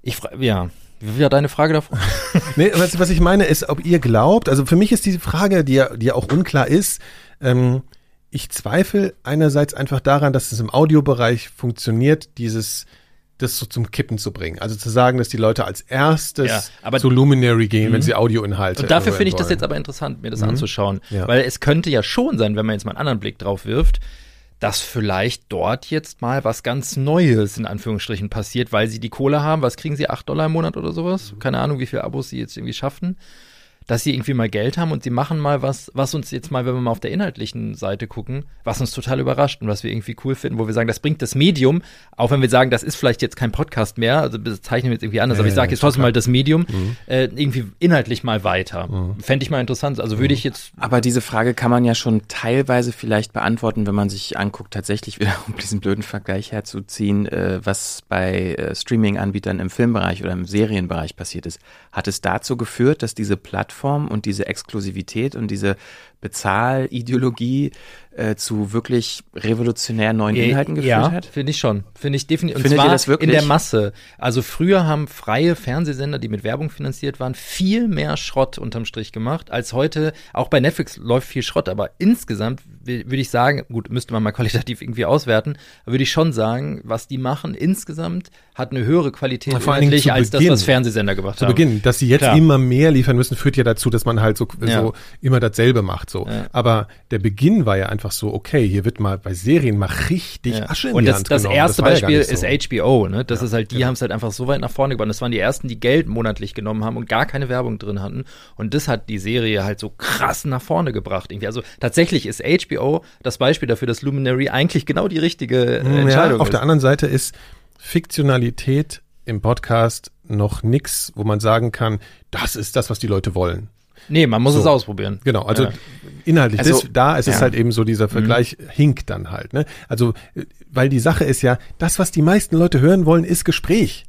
Ich frage, ja. Wie war deine Frage davor? Nee, was, was ich meine ist, ob ihr glaubt, also für mich ist diese Frage, die ja, die ja auch unklar ist, ähm, ich zweifle einerseits einfach daran, dass es im Audiobereich funktioniert, dieses das so zum Kippen zu bringen. Also zu sagen, dass die Leute als erstes Ja, zu Luminary gehen, wenn Mhm. sie Audioinhalte Und dafür finde ich das wollen. jetzt aber interessant, mir das Mhm. anzuschauen. Ja. Weil es könnte ja schon sein, wenn man jetzt mal einen anderen Blick drauf wirft, dass vielleicht dort jetzt mal was ganz Neues in Anführungsstrichen passiert, weil sie die Kohle haben. Was kriegen sie? 8 Dollar im Monat oder sowas? Keine Ahnung, wie viele Abos sie jetzt irgendwie schaffen. Dass sie irgendwie mal Geld haben und sie machen mal was, was uns jetzt mal, wenn wir mal auf der inhaltlichen Seite gucken, was uns total überrascht und was wir irgendwie cool finden, wo wir sagen, das bringt das Medium, auch wenn wir sagen, das ist vielleicht jetzt kein Podcast mehr, also das zeichnen wir jetzt irgendwie anders, Ja, aber ich ja, sage ist jetzt trotzdem mal das Medium, äh, irgendwie inhaltlich mal weiter. Fände ich mal interessant. Also würde ich jetzt Aber diese Frage kann man ja schon teilweise vielleicht beantworten, wenn man sich anguckt, tatsächlich wieder, um diesen blöden Vergleich herzuziehen, äh, was bei äh, Streaming-Anbietern im Filmbereich oder im Serienbereich passiert ist. Hat es dazu geführt, dass diese Plattform und diese Exklusivität und diese Bezahlideologie äh, zu wirklich revolutionär neuen Inhalten geführt ja, hat? finde ich schon. Finde ich definitiv. Und Findet ihr zwar das wirklich? in der Masse. Also früher haben freie Fernsehsender, die mit Werbung finanziert waren, viel mehr Schrott unterm Strich gemacht, als heute. Auch bei Netflix läuft viel Schrott, aber insgesamt würde ich sagen, gut, müsste man mal qualitativ irgendwie auswerten, würde ich schon sagen, was die machen insgesamt hat eine höhere Qualität Na, vor allen Dingen inhaltlich zu als das, Beginn. was Fernsehsender gemacht zu haben. Beginn, dass sie jetzt Klar. immer mehr liefern müssen, führt ja dazu, dass man halt so, Ja. so immer dasselbe macht. So. Ja. Aber der Beginn war ja einfach so, okay, hier wird mal bei Serien mal richtig Ja. Asche in Und die das, Hand das genommen. erste gar Beispiel so. ist HBO, ne? Das Ja, ist halt, die genau. haben es halt einfach so weit nach vorne gebracht. Das waren die ersten, die Geld monatlich genommen haben und gar keine Werbung drin hatten. Und das hat die Serie halt so krass nach vorne gebracht. Irgendwie. Also tatsächlich ist HBO das Beispiel dafür, dass Luminary eigentlich genau die richtige äh, Entscheidung ja, auf ist. der anderen Seite ist Fiktionalität im Podcast noch nix, wo man sagen kann, das ist das, was die Leute wollen. Nee, man muss So. es ausprobieren. Genau, also Ja. inhaltlich, Also, das, da ist es ja. halt eben so, dieser Vergleich hinkt dann halt. Ne? Also, weil die Sache ist ja, das, was die meisten Leute hören wollen, ist Gespräch.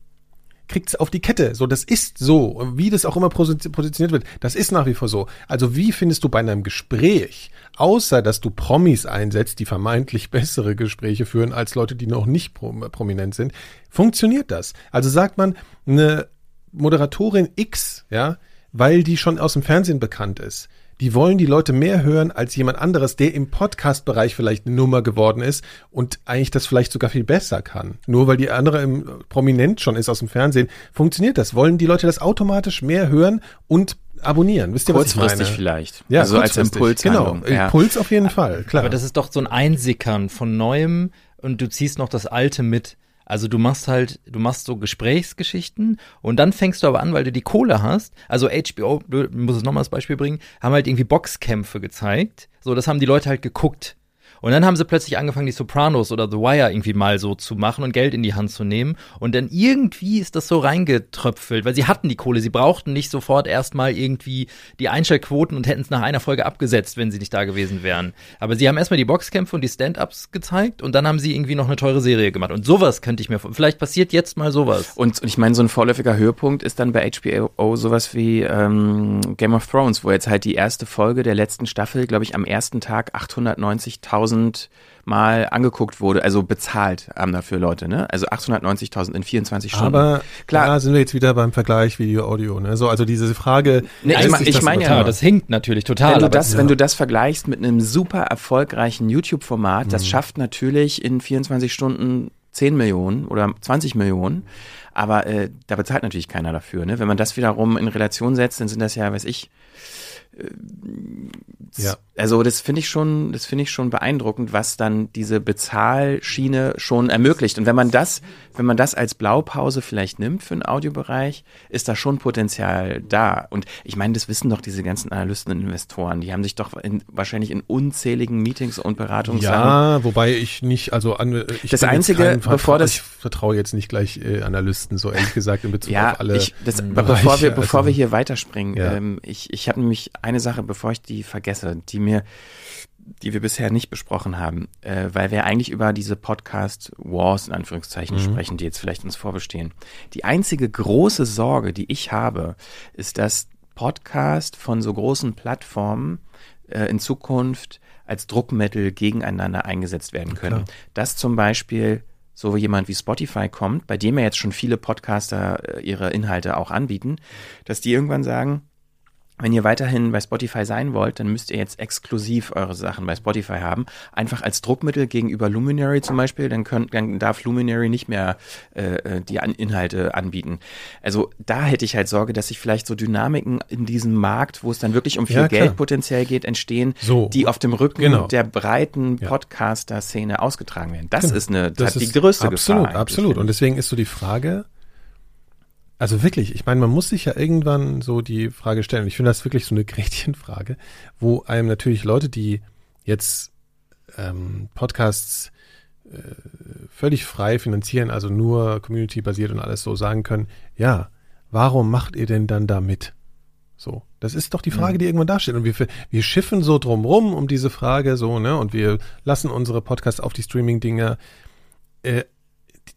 Kriegt's auf die Kette. So, das ist so. Wie das auch immer posi- positioniert wird, das ist nach wie vor so. Also, wie findest du bei einem Gespräch, außer dass du Promis einsetzt, die vermeintlich bessere Gespräche führen als Leute, die noch nicht prom prominent sind, funktioniert das? Also sagt man, eine Moderatorin X, ja, weil die schon aus dem Fernsehen bekannt ist. Die wollen die Leute mehr hören als jemand anderes, der im Podcast-Bereich vielleicht eine Nummer geworden ist und eigentlich das vielleicht sogar viel besser kann. Nur weil die andere im, prominent schon ist aus dem Fernsehen, funktioniert das. Wollen die Leute das automatisch mehr hören und abonnieren? Wisst ihr, was ich meine? Kurzfristig vielleicht. Ja, also als. Impulshandlung. Genau, ja. Impuls auf jeden Fall, klar. Aber das ist doch so ein Einsickern von Neuem und du ziehst noch das Alte mit. Also du machst halt, du machst so Gesprächsgeschichten und dann fängst du aber an, weil du die Kohle hast. Also HBO, du musst es nochmal als Beispiel bringen, haben halt irgendwie Boxkämpfe gezeigt. So, das haben die Leute halt geguckt. Und dann haben sie plötzlich angefangen, die Sopranos oder The Wire irgendwie mal so zu machen und Geld in die Hand zu nehmen. Und dann irgendwie ist das so reingetröpfelt, weil sie hatten die Kohle. Sie brauchten nicht sofort erstmal irgendwie die Einschaltquoten und hätten es nach einer Folge abgesetzt, wenn sie nicht da gewesen wären. Aber sie haben erstmal die Boxkämpfe und die Stand-Ups gezeigt und dann haben sie irgendwie noch eine teure Serie gemacht. Und sowas könnte ich mir, vor- vielleicht passiert jetzt mal sowas. Und, und ich meine, so ein vorläufiger Höhepunkt ist dann bei HBO sowas wie ähm, Game of Thrones, wo jetzt halt die erste Folge der letzten Staffel, glaube ich, am ersten Tag 890.000 Mal angeguckt wurde, also bezahlt haben dafür Leute, ne? Also 890.000 in 24 Stunden. Aber Klar. da sind wir jetzt wieder beim Vergleich Video-Audio. Ne? So, also diese Frage, Nee, ich mein- ich das meine ja Ja, das hinkt natürlich total. wenn du aber- das, wenn du das vergleichst mit einem super erfolgreichen YouTube-Format, Mhm. das schafft natürlich in 24 Stunden 10 Millionen oder 20 Millionen, aber äh, da bezahlt natürlich keiner dafür. Ne? Wenn man das wiederum in Relation setzt, dann sind das ja, weiß ich, ja. Also das finde ich schon, das finde ich schon beeindruckend, was dann diese Bezahlschiene schon ermöglicht. Und wenn man das, wenn man das als Blaupause vielleicht nimmt für den Audiobereich, ist da schon Potenzial da. Und ich meine, das wissen doch diese ganzen Analysten und Investoren. Die haben sich doch in, wahrscheinlich in unzähligen Meetings und Beratungen. Ja, wobei ich nicht, also an, ich das einzige, bevor das, ich vertraue jetzt nicht gleich äh, Analysten so ehrlich gesagt in Bezug ja, auf alle. Ich, das, bevor wir, bevor also, wir hier weiterspringen, ja. ähm, ich, ich habe nämlich eine Sache, bevor ich die vergesse, die mir die wir bisher nicht besprochen haben, äh, weil wir eigentlich über diese Podcast Wars in Anführungszeichen mhm. sprechen, die jetzt vielleicht uns vorbestehen. Die einzige große Sorge, die ich habe, ist, dass Podcast von so großen Plattformen äh, in Zukunft als Druckmittel gegeneinander eingesetzt werden können. Klar. Dass zum Beispiel so jemand wie Spotify kommt, bei dem ja jetzt schon viele Podcaster äh, ihre Inhalte auch anbieten, dass die irgendwann sagen, wenn ihr weiterhin bei Spotify sein wollt, dann müsst ihr jetzt exklusiv eure Sachen bei Spotify haben. Einfach als Druckmittel gegenüber Luminary zum Beispiel, dann, könnt, dann darf Luminary nicht mehr äh, äh die An Inhalte anbieten. Also da hätte ich halt Sorge, dass sich vielleicht so Dynamiken in diesem Markt, wo es dann wirklich um viel ja, Geld potenziell geht, entstehen, so. die auf dem Rücken genau. der breiten Podcaster-Szene ausgetragen werden. Das genau. ist eine das ist die größte absolut, Gefahr. Absolut, Und deswegen ist so die Frage, also wirklich, ich meine, man muss sich ja irgendwann so die Frage stellen, ich finde das wirklich so eine Gretchenfrage, wo einem natürlich Leute, die jetzt ähm, Podcasts äh, völlig frei finanzieren, also nur community-basiert und alles so sagen können, ja, warum macht ihr denn dann da mit? So, das ist doch die Frage, die irgendwann dasteht. Und wir, wir schiffen so drumrum um diese Frage so, ne? Und wir lassen unsere Podcasts auf die Streaming-Dinger. Äh,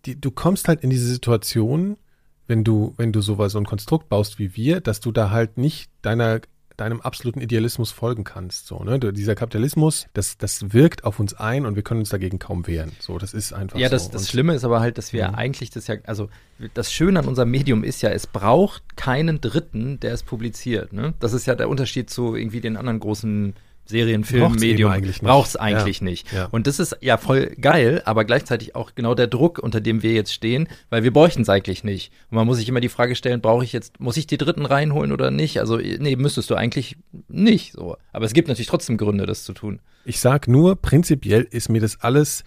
du kommst halt in diese Situation, wenn du, wenn du sowas, so ein Konstrukt baust wie wir, dass du da halt nicht deiner deinem absoluten Idealismus folgen kannst. So, ne? Dieser Kapitalismus, das, das wirkt auf uns ein und wir können uns dagegen kaum wehren. So, das ist einfach ja, so. Ja, das, das Schlimme ist aber halt, dass wir mhm. eigentlich das ja, also das Schöne an unserem Medium ist ja, es braucht keinen Dritten, der es publiziert. Ne? Das ist ja der Unterschied zu irgendwie den anderen großen Serien, Film, Medium braucht es eigentlich ja. nicht. Ja. Und das ist ja voll geil, aber gleichzeitig auch genau der Druck, unter dem wir jetzt stehen, weil wir bräuchten es eigentlich nicht. Und man muss sich immer die Frage stellen, brauche ich jetzt, muss ich die Dritten reinholen oder nicht? Also, nee, müsstest du eigentlich nicht so. Aber es gibt natürlich trotzdem Gründe, das zu tun. Ich sag nur, prinzipiell ist mir das alles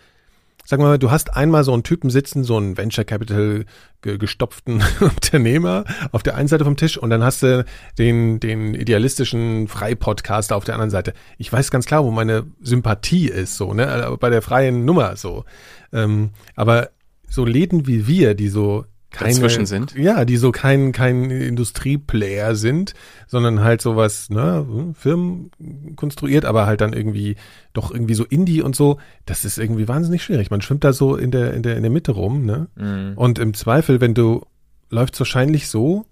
Sag mal, du hast einmal so einen Typen sitzen, so einen Venture Capital gestopften Unternehmer auf der einen Seite vom Tisch und dann hast du den, den idealistischen Freipodcaster auf der anderen Seite. Ich weiß ganz klar, wo meine Sympathie ist, so, ne, bei der freien Nummer, so. Ähm, aber so Läden wie wir, die so keine, dazwischen sind. Ja, die so kein, kein Industrieplayer sind, sondern halt sowas, ne, Firmen konstruiert, aber halt dann irgendwie doch irgendwie so Indie und so. Das ist irgendwie wahnsinnig schwierig. Man schwimmt da so in der, in der, in der Mitte rum, ne? Mhm. Und im Zweifel, wenn du, läuft wahrscheinlich so,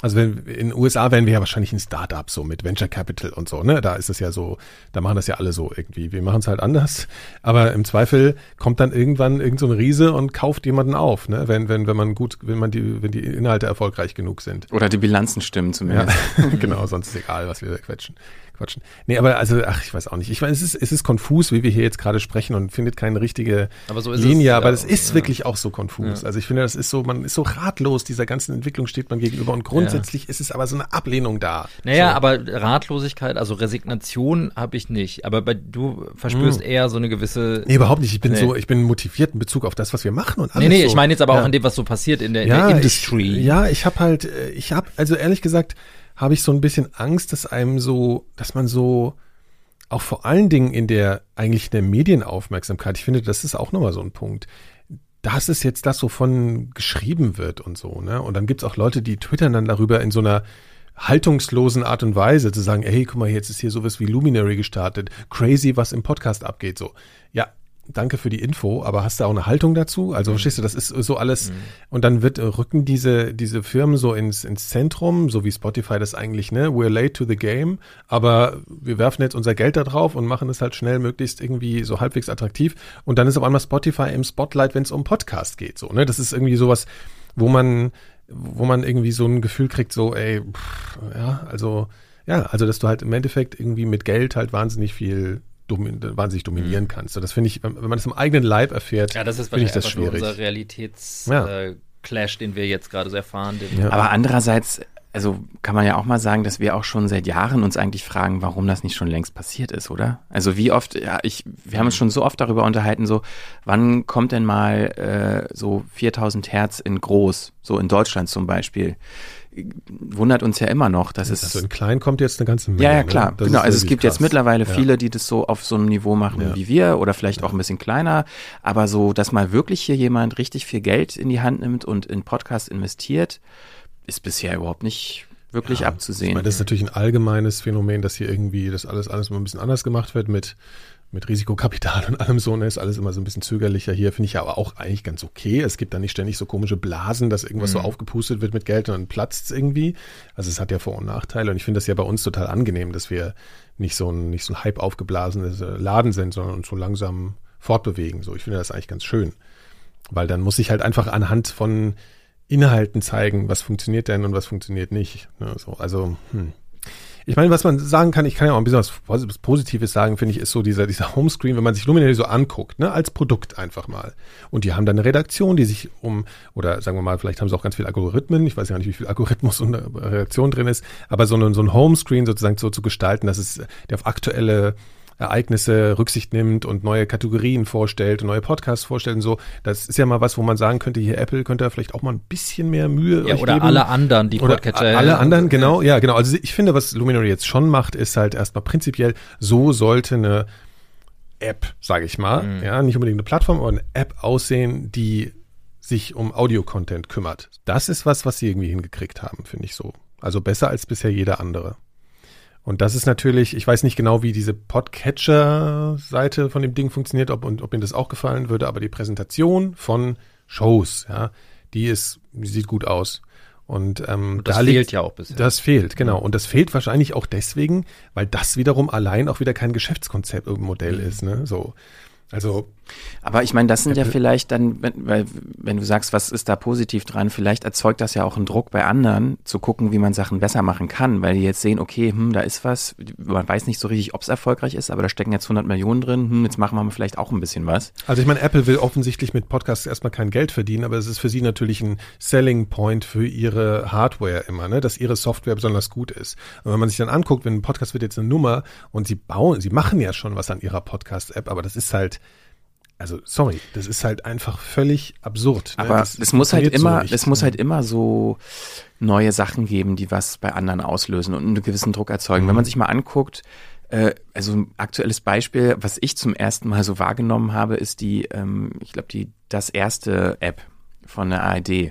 also wenn, in den USA wären wir ja wahrscheinlich ein Startup so mit Venture Capital und so, ne? Da ist es ja so, da machen das ja alle so irgendwie. Wir machen es halt anders. Aber im Zweifel kommt dann irgendwann irgend so ein Riese und kauft jemanden auf, ne? Wenn, wenn, wenn man gut, wenn man die, wenn die Inhalte erfolgreich genug sind. Oder die Bilanzen stimmen zumindest. Ja, genau, sonst ist egal, was wir quetschen quatschen. Nee, aber also, ach, ich weiß auch nicht. Ich meine, es ist, es ist konfus, wie wir hier jetzt gerade sprechen und findet keine richtige aber so Linie, es, aber das ist ja. wirklich auch so konfus. Ja. Also ich finde, das ist so, man ist so ratlos, dieser ganzen Entwicklung steht man gegenüber und grundsätzlich ist es aber so eine Ablehnung da. Naja, so. aber Ratlosigkeit, also Resignation habe ich nicht. Aber bei, du verspürst hm. eher so eine gewisse. Nee, überhaupt nicht. Ich bin nee. so, ich bin motiviert in Bezug auf das, was wir machen und alles. Nee, nee, so. ich meine jetzt aber auch an dem, was so passiert in der, in der Industry. Ich, ja, ich habe halt, äh, ich habe, also ehrlich gesagt, habe ich so ein bisschen Angst, dass einem so, dass man so auch vor allen Dingen in der eigentlich in der Medienaufmerksamkeit, ich finde, das ist auch nochmal so ein Punkt. Das ist jetzt das, wovon geschrieben wird und so, ne? Und dann gibt's auch Leute, die twittern dann darüber in so einer haltungslosen Art und Weise zu sagen, hey, guck mal, jetzt ist hier sowas wie Luminary gestartet. Crazy, was im Podcast abgeht, so. Ja, danke für die Info, aber hast du auch eine Haltung dazu? Also, mhm. verstehst du, das ist so alles, mhm. und dann wird, äh, rücken diese, diese Firmen so ins, ins Zentrum, so wie Spotify das eigentlich, ne? We're late to the game, aber wir werfen jetzt unser Geld da drauf und machen es halt schnell möglichst irgendwie so halbwegs attraktiv. Und dann ist auf einmal Spotify im Spotlight, wenn es um Podcast geht, so, ne? Das ist irgendwie sowas, wo man, wo man irgendwie so ein Gefühl kriegt, so, ey, pff, ja, also, ja, also, dass du halt im Endeffekt irgendwie mit Geld halt wahnsinnig viel domin wahnsinnig dominieren mhm. kannst. So, das finde ich, wenn, man das im eigenen Leib erfährt, ja, das ist finde ich das schwierig. unser Realitätsclash, ja. äh, den wir jetzt gerade so erfahren. Ja. Aber andererseits also kann man ja auch mal sagen, dass wir auch schon seit Jahren uns eigentlich fragen, warum das nicht schon längst passiert ist, oder? Also wie oft, ja, ich, wir haben uns schon so oft darüber unterhalten, so, wann kommt denn mal äh, so 4000 Hertz in groß, so in Deutschland zum Beispiel? Wundert uns ja immer noch, dass es. Also in klein kommt jetzt eine ganze Menge. Ja, ja, klar. Ne? Genau. Also es gibt krass. jetzt mittlerweile ja. viele, die das so auf so einem Niveau machen ja. wie wir oder vielleicht auch ein bisschen kleiner. Aber so, dass mal wirklich hier jemand richtig viel Geld in die Hand nimmt und in Podcast investiert, ist bisher überhaupt nicht wirklich ja, abzusehen. Ich meine, das ist natürlich ein allgemeines Phänomen, dass hier irgendwie das alles, alles mal ein bisschen anders gemacht wird mit, mit Risikokapital und allem so, ne, ist alles immer so ein bisschen zögerlicher. Hier finde ich aber auch eigentlich ganz okay. Es gibt da nicht ständig so komische Blasen, dass irgendwas mhm. so aufgepustet wird mit Geld und dann platzt es irgendwie. Also es hat ja Vor- und Nachteile und ich finde das ja bei uns total angenehm, dass wir nicht so ein, nicht so ein Hype aufgeblasenes äh, Laden sind, sondern uns so langsam fortbewegen. So, ich finde das eigentlich ganz schön. Weil dann muss ich halt einfach anhand von Inhalten zeigen, was funktioniert denn und was funktioniert nicht. Ne, so, also, hm. Ich meine, was man sagen kann, ich kann ja auch ein bisschen was Positives sagen, finde ich, ist so dieser, dieser Homescreen, wenn man sich Luminary so anguckt, ne, als Produkt einfach mal. Und die haben dann eine Redaktion, die sich um, oder sagen wir mal, vielleicht haben sie auch ganz viel Algorithmen, ich weiß ja nicht, wie viel Algorithmus und Redaktion drin ist, aber so, ein, so ein Homescreen sozusagen so zu gestalten, dass es, der auf aktuelle Ereignisse Rücksicht nimmt und neue Kategorien vorstellt und neue Podcasts vorstellt und so. Das ist ja mal was, wo man sagen könnte, hier Apple könnte da vielleicht auch mal ein bisschen mehr Mühe ja, oder geben. alle anderen, die Podcatcher. Alle anderen, genau, ja, genau. Also ich finde, was Luminary jetzt schon macht, ist halt erstmal prinzipiell, so sollte eine App, sage ich mal, mhm. ja, nicht unbedingt eine Plattform, aber eine App aussehen, die sich um Audio-Content kümmert. Das ist was, was sie irgendwie hingekriegt haben, finde ich so. Also besser als bisher jeder andere. Und das ist natürlich, ich weiß nicht genau, wie diese Podcatcher-Seite von dem Ding funktioniert, ob, und ob Ihnen das auch gefallen würde, aber die Präsentation von Shows, ja, die ist, die sieht gut aus. Und, ähm, und das da fehlt liegt, ja auch bisher. Das fehlt, genau. Und das fehlt wahrscheinlich auch deswegen, weil das wiederum allein auch wieder kein Geschäftskonzept, Modell mhm. ist, ne? So. Also. Aber ich meine, das sind ja vielleicht dann, weil, wenn du sagst, was ist da positiv dran, vielleicht erzeugt das ja auch einen Druck bei anderen, zu gucken, wie man Sachen besser machen kann, weil die jetzt sehen, okay, hm, da ist was, man weiß nicht so richtig, ob es erfolgreich ist, aber da stecken jetzt 100 Millionen drin, hm, jetzt machen wir mal vielleicht auch ein bisschen was. Also ich meine, Apple will offensichtlich mit Podcasts erstmal kein Geld verdienen, aber es ist für sie natürlich ein Selling Point für ihre Hardware immer, ne, dass ihre Software besonders gut ist. Und wenn man sich dann anguckt, wenn ein Podcast wird jetzt eine Nummer und sie bauen, sie machen ja schon was an ihrer Podcast-App, aber das ist halt, also sorry, das ist halt einfach völlig absurd. Ne? Aber es muss halt immer, so es muss halt immer so neue Sachen geben, die was bei anderen auslösen und einen gewissen Druck erzeugen. Mhm. Wenn man sich mal anguckt, äh, also ein aktuelles Beispiel, was ich zum ersten Mal so wahrgenommen habe, ist die, ähm, ich glaube, die das erste App von der ARD. Mhm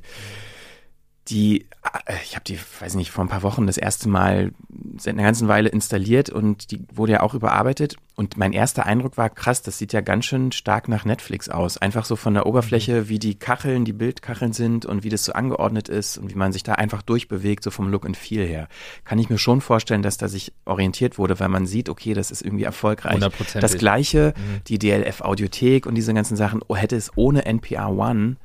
die, äh, ich habe die, weiß nicht, vor ein paar Wochen das erste Mal seit einer ganzen Weile installiert und die wurde ja auch überarbeitet. Und mein erster Eindruck war, krass, das sieht ja ganz schön stark nach Netflix aus. Einfach so von der Oberfläche, mhm. wie die Kacheln, die Bildkacheln sind und wie das so angeordnet ist und wie man sich da einfach durchbewegt, so vom Look and Feel her. Kann ich mir schon vorstellen, dass da sich orientiert wurde, weil man sieht, okay, das ist irgendwie erfolgreich. Das gleiche, mhm. die DLF Audiothek und diese ganzen Sachen, oh, hätte es ohne NPR One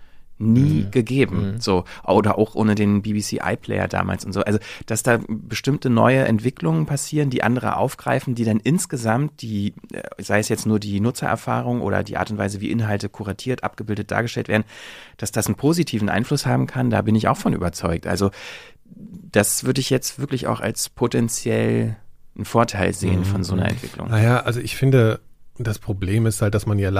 nie mhm. gegeben. Mhm. So, oder auch ohne den BBC iPlayer damals und so. Also, dass da bestimmte neue Entwicklungen passieren, die andere aufgreifen, die dann insgesamt die, äh, sei es jetzt nur die Nutzererfahrung oder die Art und Weise, wie Inhalte kuratiert, abgebildet, dargestellt werden, dass das einen positiven Einfluss haben kann, da bin ich auch von überzeugt. Also, das würde ich jetzt wirklich auch als potenziell einen Vorteil sehen mhm. von so einer Entwicklung. Naja, also ich finde, das Problem ist halt, dass man ja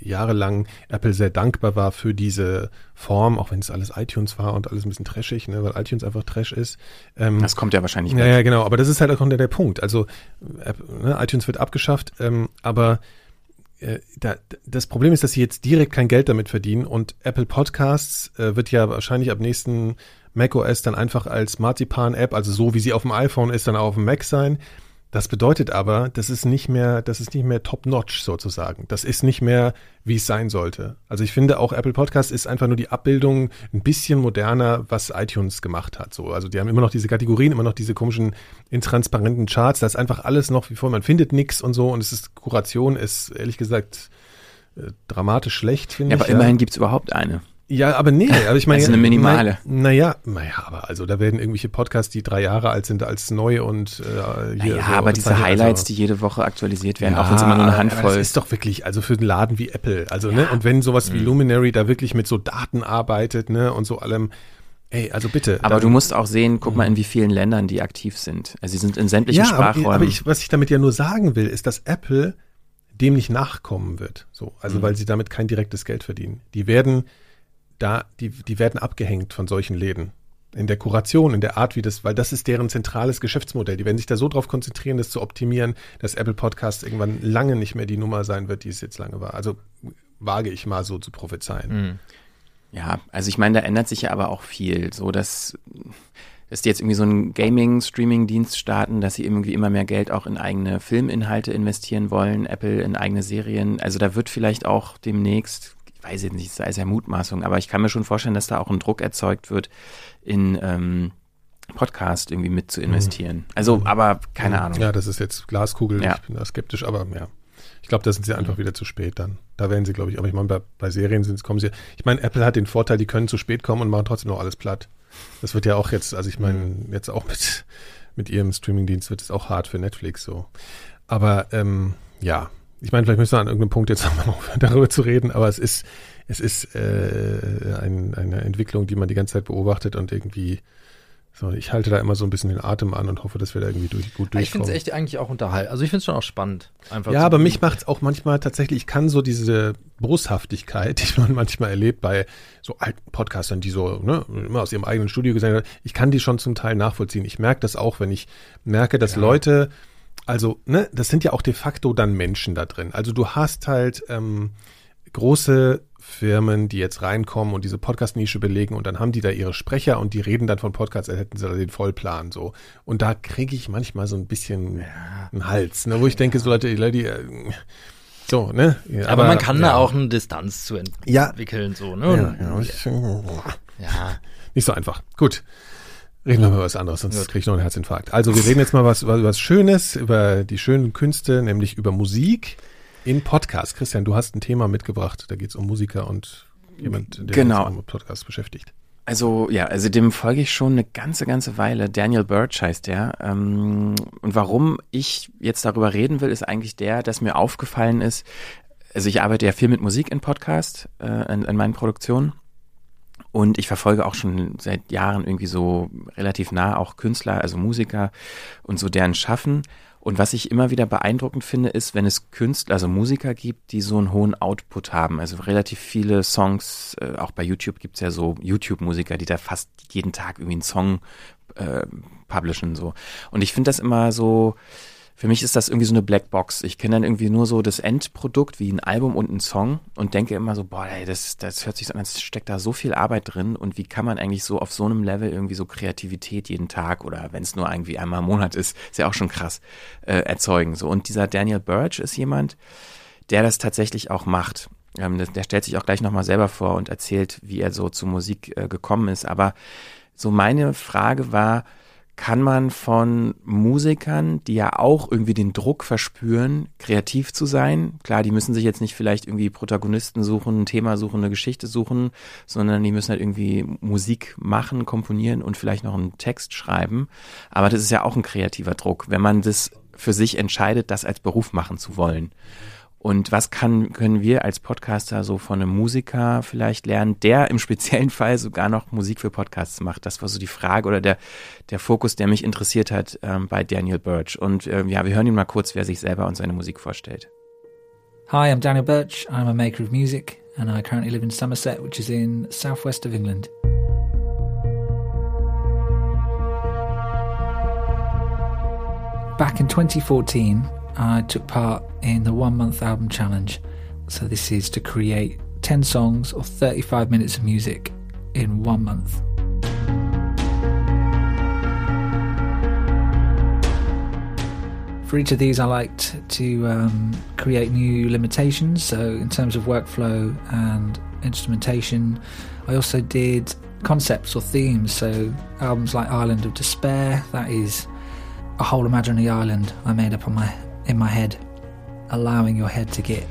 jahrelang Apple sehr dankbar war für diese Form, auch wenn es alles iTunes war und alles ein bisschen trashig, ne, weil iTunes einfach Trash ist. Ähm, das kommt ja wahrscheinlich Ja, ja, genau. Aber das ist halt auch der Punkt. Also ne, iTunes wird abgeschafft, ähm, aber äh, da, das Problem ist, dass sie jetzt direkt kein Geld damit verdienen und Apple Podcasts äh, wird ja wahrscheinlich ab nächsten macOS dann einfach als Marzipan-App, also so wie sie auf dem iPhone ist, dann auch auf dem Mac sein. Das bedeutet aber, das ist nicht mehr, das ist nicht mehr top-notch sozusagen. Das ist nicht mehr, wie es sein sollte. Also ich finde auch Apple Podcast ist einfach nur die Abbildung ein bisschen moderner, was iTunes gemacht hat. So, also die haben immer noch diese Kategorien, immer noch diese komischen intransparenten Charts. Da ist einfach alles noch wie vor. Man findet nichts und so und es ist Kuration ist ehrlich gesagt äh, dramatisch schlecht finde ja, ich. Aber immerhin ja. gibt's überhaupt eine. Ja, aber nee, aber ich meine. Das ist eine minimale. Naja, naja, aber also da werden irgendwelche Podcasts, die drei Jahre alt sind, als neu und äh, hier. Naja, so aber diese Highlights, also, die jede Woche aktualisiert werden, ja, auch wenn es immer nur eine Handvoll. Das ist doch wirklich, also für einen Laden wie Apple, also, ne, ja. ne, und wenn sowas wie mhm. Luminary da wirklich mit so Daten arbeitet, ne, und so allem, Ey, also bitte. Aber du musst auch sehen, guck mal, in wie vielen Ländern die aktiv sind. Also sie sind in sämtlichen ja, Sprachräumen. Aber, aber ich, was ich damit ja nur sagen will, ist, dass Apple dem nicht nachkommen wird. So, also mhm. weil sie damit kein direktes Geld verdienen. Die werden da, die, die werden abgehängt von solchen Läden. In der Kuration, in der Art, wie das, weil das ist deren zentrales Geschäftsmodell. Die werden sich da so drauf konzentrieren, das zu optimieren, dass Apple Podcast irgendwann lange nicht mehr die Nummer sein wird, die es jetzt lange war. Also wage ich mal so zu prophezeien. Mhm. Ja, also ich meine, da ändert sich ja aber auch viel. So, dass, dass die jetzt irgendwie so einen Gaming-Streaming-Dienst starten, dass sie irgendwie immer mehr Geld auch in eigene Filminhalte investieren wollen, Apple in eigene Serien. Also da wird vielleicht auch demnächst, weiß jetzt nicht, sei es ja Mutmaßung, aber ich kann mir schon vorstellen, dass da auch ein Druck erzeugt wird, in ähm, Podcast irgendwie mit zu investieren. Mhm. Also, mhm. aber keine mhm. Ahnung. Ja, das ist jetzt Glaskugel. Ja. Ich bin da skeptisch, aber ja. Ich glaube, da sind sie einfach wieder zu spät dann. Da werden sie, glaube ich, aber ich meine, bei, bei Serien sind, kommen sie. Ich meine, Apple hat den Vorteil, die können zu spät kommen und machen trotzdem noch alles platt. Das wird ja auch jetzt, also ich meine, mhm. jetzt auch mit, mit ihrem Streamingdienst wird es auch hart für Netflix so. Aber ähm, ja, ich meine, vielleicht müssen wir an irgendeinem Punkt jetzt nochmal darüber zu reden, aber es ist, es ist äh, ein, eine Entwicklung, die man die ganze Zeit beobachtet und irgendwie so, ich halte da immer so ein bisschen den Atem an und hoffe, dass wir da irgendwie durch, gut durchkommen. Ich finde es echt eigentlich auch unterhalten. Also ich finde es schon auch spannend. Einfach ja, aber mich macht es auch manchmal tatsächlich, ich kann so diese Boshaftigkeit, die man manchmal erlebt bei so alten Podcastern, die so ne, immer aus ihrem eigenen Studio gesagt haben, ich kann die schon zum Teil nachvollziehen. Ich merke das auch, wenn ich merke, dass ja. Leute, also, ne, das sind ja auch de facto dann Menschen da drin. Also du hast halt ähm, große Firmen, die jetzt reinkommen und diese Podcast-Nische belegen und dann haben die da ihre Sprecher und die reden dann von Podcasts, als hätten sie da den Vollplan so. Und da kriege ich manchmal so ein bisschen ja. einen Hals, ne, wo ich denke, so Leute, die, Leute, so, ne? Ja, aber, aber, man kann ja. da auch eine Distanz zu entwickeln, so, ne? Ja, ich, ja. Nicht so einfach. Gut. Reden wir mal über was anderes, sonst kriege ich noch einen Herzinfarkt. Also wir reden jetzt mal was, was, was Schönes, über die schönen Künste, nämlich über Musik in Podcast. Christian, du hast ein Thema mitgebracht, da geht es um Musiker und jemand, der genau. sich mit Podcast beschäftigt. Also ja, also dem folge ich schon eine ganze, ganze Weile. Daniel Birch heißt der. Ähm, und warum ich jetzt darüber reden will, ist eigentlich der, dass mir aufgefallen ist, also ich arbeite ja viel mit Musik in Podcast, äh, in, in meinen Produktionen. Und ich verfolge auch schon seit Jahren irgendwie so relativ nah auch Künstler, also Musiker und so deren Schaffen. Und was ich immer wieder beeindruckend finde, ist, wenn es Künstler, also Musiker gibt, die so einen hohen Output haben. Also relativ viele Songs, äh, auch bei YouTube gibt's ja so YouTube-Musiker, die da fast jeden Tag irgendwie einen Song äh, publishen. so. Und ich finde das immer so, für mich ist das irgendwie so eine Blackbox. Ich kenne dann irgendwie nur so das Endprodukt wie ein Album und ein Song und denke immer so, boah, ey, das, das hört sich so an, als steckt da so viel Arbeit drin und wie kann man eigentlich so auf so einem Level irgendwie so Kreativität jeden Tag oder wenn es nur irgendwie einmal im Monat ist, ist ja auch schon krass, äh, erzeugen. So. Und dieser Daniel Birch ist jemand, der das tatsächlich auch macht. Ähm, der stellt sich auch gleich nochmal selber vor und erzählt, wie er so zur Musik äh, gekommen ist. Aber so meine Frage war, kann man von Musikern, die ja auch irgendwie den Druck verspüren, kreativ zu sein. Klar, die müssen sich jetzt nicht vielleicht irgendwie Protagonisten suchen, ein Thema suchen, eine Geschichte suchen, sondern die müssen halt irgendwie Musik machen, komponieren und vielleicht noch einen Text schreiben. Aber das ist ja auch ein kreativer Druck, wenn man das für sich entscheidet, das als Beruf machen zu wollen. Und was kann, können wir als Podcaster so von einem Musiker vielleicht lernen, der im speziellen Fall sogar noch Musik für Podcasts macht? Das war so die Frage oder der, der Fokus, der mich interessiert hat ähm, bei Daniel Birch. Und ähm, ja, wir hören ihn mal kurz, wer sich selber und seine Musik vorstellt. Hi, I'm Daniel Birch. I'm a maker of music and I currently live in Somerset, which is in southwest of England. Back in 2014, I took part in the one month album challenge. So, this is to create 10 songs or 35 minutes of music in one month. For each of these, I liked to um, create new limitations. So, in terms of workflow and instrumentation, I also did concepts or themes. So, albums like Island of Despair, that is a whole imaginary island I made up on my in my head, allowing your head to get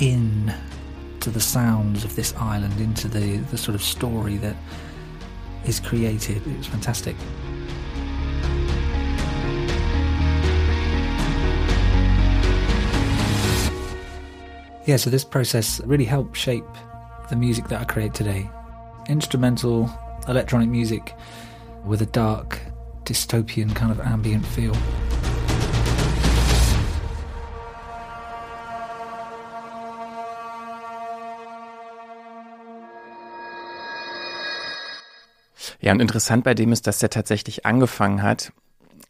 in to the sounds of this island, into the, the sort of story that is created. It was fantastic. Yeah, so this process really helped shape the music that I create today. Instrumental electronic music with a dark, dystopian kind of ambient feel. Ja, und interessant bei dem ist, dass er tatsächlich angefangen hat,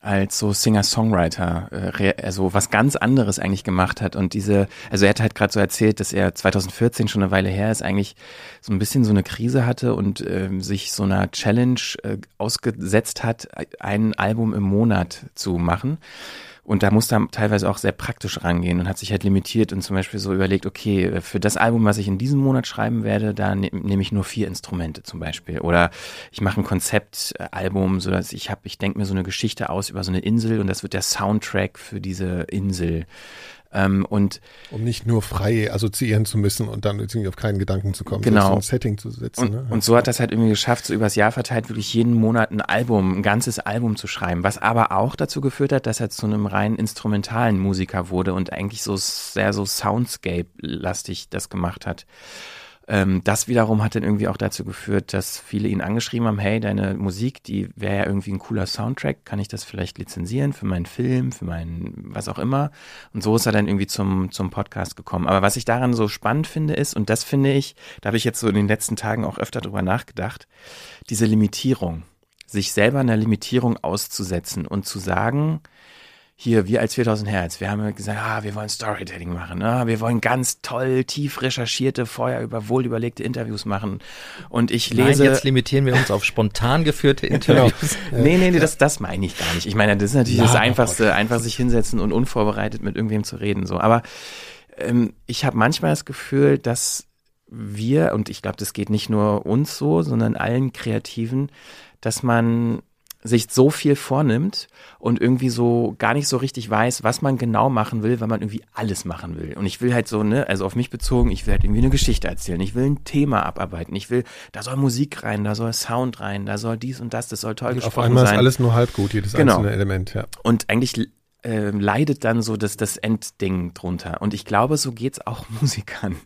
als so Singer-Songwriter, äh, also was ganz anderes eigentlich gemacht hat. Und diese, also er hat halt gerade so erzählt, dass er 2014 schon eine Weile her ist, eigentlich so ein bisschen so eine Krise hatte und äh, sich so einer Challenge äh, ausgesetzt hat, ein Album im Monat zu machen. Und da musste er teilweise auch sehr praktisch rangehen und hat sich halt limitiert und zum Beispiel so überlegt, okay, für das Album, was ich in diesem Monat schreiben werde, da ne nehme ich nur vier Instrumente zum Beispiel. Oder ich mache ein Konzeptalbum, so dass ich habe, ich denke mir so eine Geschichte aus über so eine Insel und das wird der Soundtrack für diese Insel. Ähm, und um nicht nur frei assoziieren zu müssen und dann irgendwie auf keinen Gedanken zu kommen, genau. so ein Setting zu setzen. Und, ne? und so hat das halt irgendwie geschafft, so übers Jahr verteilt wirklich jeden Monat ein Album, ein ganzes Album zu schreiben, was aber auch dazu geführt hat, dass er zu einem rein instrumentalen Musiker wurde und eigentlich so sehr so Soundscape-lastig das gemacht hat. Ähm, das wiederum hat dann irgendwie auch dazu geführt, dass viele ihn angeschrieben haben, hey, deine Musik, die wäre ja irgendwie ein cooler Soundtrack, kann ich das vielleicht lizenzieren für meinen Film, für meinen was auch immer. Und so ist er dann irgendwie zum, zum Podcast gekommen. Aber was ich daran so spannend finde ist, und das finde ich, da habe ich jetzt so in den letzten Tagen auch öfter drüber nachgedacht, diese Limitierung, sich selber einer Limitierung auszusetzen und zu sagen, hier, wir als 4000 Hertz, wir haben gesagt, ah, wir wollen Storytelling machen, ah, wir wollen ganz toll, tief recherchierte, vorher über wohl überlegte Interviews machen. Und ich lese. Nein, jetzt limitieren wir uns auf spontan geführte Interviews. genau. Nee, nee, nee, das, das meine ich gar nicht. Ich meine, das ist natürlich ja, das Einfachste, einfach sich hinsetzen und unvorbereitet mit irgendwem zu reden, so. Aber ähm, ich habe manchmal das Gefühl, dass wir, und ich glaube, das geht nicht nur uns so, sondern allen Kreativen, dass man sich so viel vornimmt und irgendwie so gar nicht so richtig weiß, was man genau machen will, weil man irgendwie alles machen will. Und ich will halt so, ne, also auf mich bezogen, ich will halt irgendwie eine Geschichte erzählen, ich will ein Thema abarbeiten, ich will, da soll Musik rein, da soll Sound rein, da soll dies und das, das soll toll gesprochen sein. Auf einmal sein. ist alles nur halb gut, jedes genau. einzelne Element, ja. Und eigentlich äh, leidet dann so das, das Endding drunter. Und ich glaube, so geht's auch Musikern.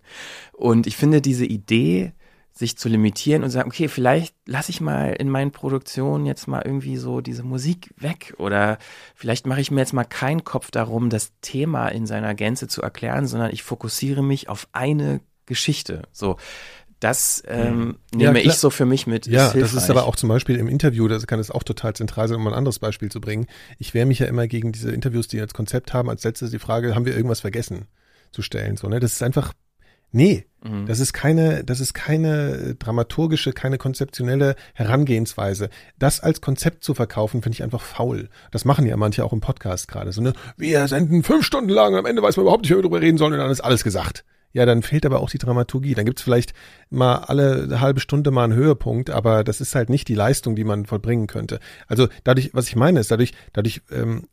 Und ich finde diese Idee, sich zu limitieren und sagen, okay, vielleicht lasse ich mal in meinen Produktionen jetzt mal irgendwie so diese Musik weg oder vielleicht mache ich mir jetzt mal keinen Kopf darum, das Thema in seiner Gänze zu erklären, sondern ich fokussiere mich auf eine Geschichte. So, das ähm, nehme ja, ich so für mich mit. Ja, das ist aber auch zum Beispiel im Interview, das kann es auch total zentral sein, um ein anderes Beispiel zu bringen. Ich wehre mich ja immer gegen diese Interviews, die als Konzept haben, als letztes die Frage, haben wir irgendwas vergessen zu stellen? So, ne? Das ist einfach Nee, mhm. das ist keine, das ist keine dramaturgische, keine konzeptionelle Herangehensweise. Das als Konzept zu verkaufen, finde ich einfach faul. Das machen ja manche auch im Podcast gerade. So, ne? Wir senden fünf Stunden lang und am Ende weiß man überhaupt nicht, mehr, worüber reden sollen und dann ist alles gesagt. Ja, dann fehlt aber auch die Dramaturgie. Dann gibt's vielleicht mal alle halbe Stunde mal einen Höhepunkt, aber das ist halt nicht die Leistung, die man vollbringen könnte. Also dadurch, was ich meine, ist, dadurch, dadurch ähm,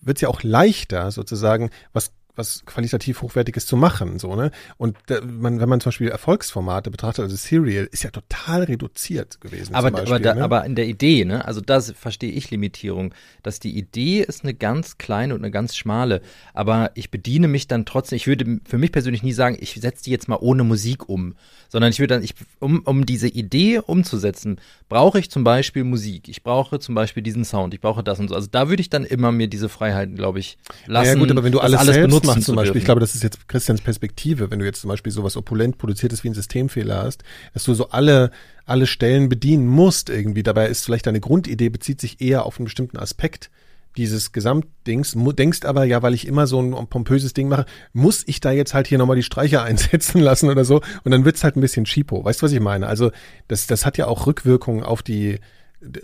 wird es ja auch leichter, sozusagen, was was qualitativ Hochwertiges zu machen, so, ne? Und da, man, wenn man zum Beispiel Erfolgsformate betrachtet, also Serial, ist ja total reduziert gewesen. Aber, Beispiel, aber, da, ne? aber in der Idee, ne? Also das verstehe ich Limitierung, dass die Idee ist eine ganz kleine und eine ganz schmale, aber ich bediene mich dann trotzdem, ich würde für mich persönlich nie sagen, ich setze die jetzt mal ohne Musik um, sondern ich würde dann, ich, um, um diese Idee umzusetzen, brauche ich zum Beispiel Musik, ich brauche zum Beispiel diesen Sound, ich brauche das und so. Also da würde ich dann immer mir diese Freiheiten, glaube ich, lassen. Ja gut, aber wenn du alles, alles selbst machst zum Beispiel, ich glaube, das ist jetzt Christians Perspektive, wenn du jetzt zum Beispiel sowas opulent produziertes wie ein Systemfehler hast, dass du so alle alle Stellen bedienen musst irgendwie. Dabei ist vielleicht deine Grundidee bezieht sich eher auf einen bestimmten Aspekt dieses Gesamtdings, denkst aber, ja, weil ich immer so ein pompöses Ding mache, muss ich da jetzt halt hier nochmal die Streicher einsetzen lassen oder so und dann wird's halt ein bisschen cheapo. Weißt du, was ich meine? Also das, das hat ja auch Rückwirkungen auf die,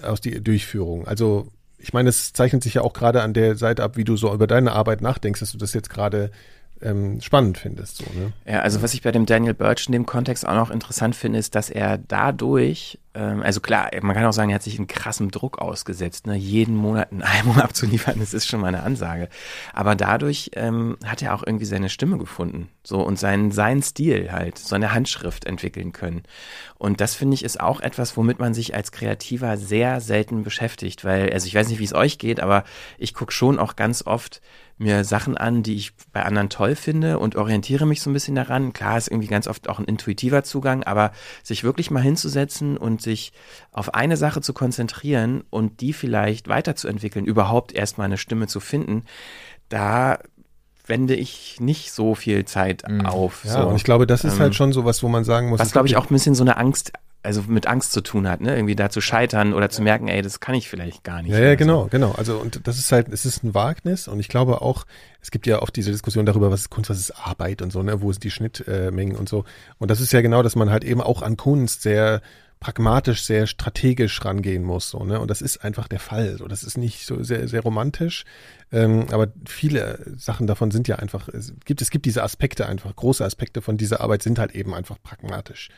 auf die Durchführung. Also ich meine, es zeichnet sich ja auch gerade an der Seite ab, wie du so über deine Arbeit nachdenkst, dass du das jetzt gerade ähm, spannend findest. So, ne? Ja, also was ich bei dem Daniel Birch in dem Kontext auch noch interessant finde, ist, dass er dadurch, ähm, also klar, man kann auch sagen, er hat sich einen krassen Druck ausgesetzt, ne? jeden Monat ein Album abzuliefern, das ist schon mal eine Ansage. Aber dadurch ähm, hat er auch irgendwie seine Stimme gefunden, so und seinen, seinen Stil halt, so eine Handschrift entwickeln können. Und das finde ich ist auch etwas, womit man sich als Kreativer sehr selten beschäftigt, weil, also ich weiß nicht, wie es euch geht, aber ich gucke schon auch ganz oft mir Sachen an, die ich bei anderen toll finde und orientiere mich so ein bisschen daran. Klar ist irgendwie ganz oft auch ein intuitiver Zugang, aber sich wirklich mal hinzusetzen und sich auf eine Sache zu konzentrieren und die vielleicht weiterzuentwickeln, überhaupt erstmal eine Stimme zu finden, da wende ich nicht so viel Zeit mhm. auf. Ja, so. und ich glaube, das ist halt ähm, halt schon so was, wo man sagen muss. Was, glaube ich, auch ein bisschen so eine Angst also mit Angst zu tun hat, ne? Irgendwie da zu scheitern oder zu merken, ey, das kann ich vielleicht gar nicht. Ja, ja, genau, so. genau. Also und das ist halt, es ist ein Wagnis und ich glaube auch, es gibt ja oft diese Diskussion darüber, was ist Kunst, was ist Arbeit und so, ne? Wo sind die Schnittmengen und so. Und das ist ja genau, dass man halt eben auch an Kunst sehr pragmatisch, sehr strategisch rangehen muss. So, ne? Und das ist einfach der Fall. So, das ist nicht so sehr, sehr romantisch. Ähm, aber viele Sachen davon sind ja einfach, es gibt, es gibt diese Aspekte einfach, große Aspekte von dieser Arbeit sind halt eben einfach pragmatisch.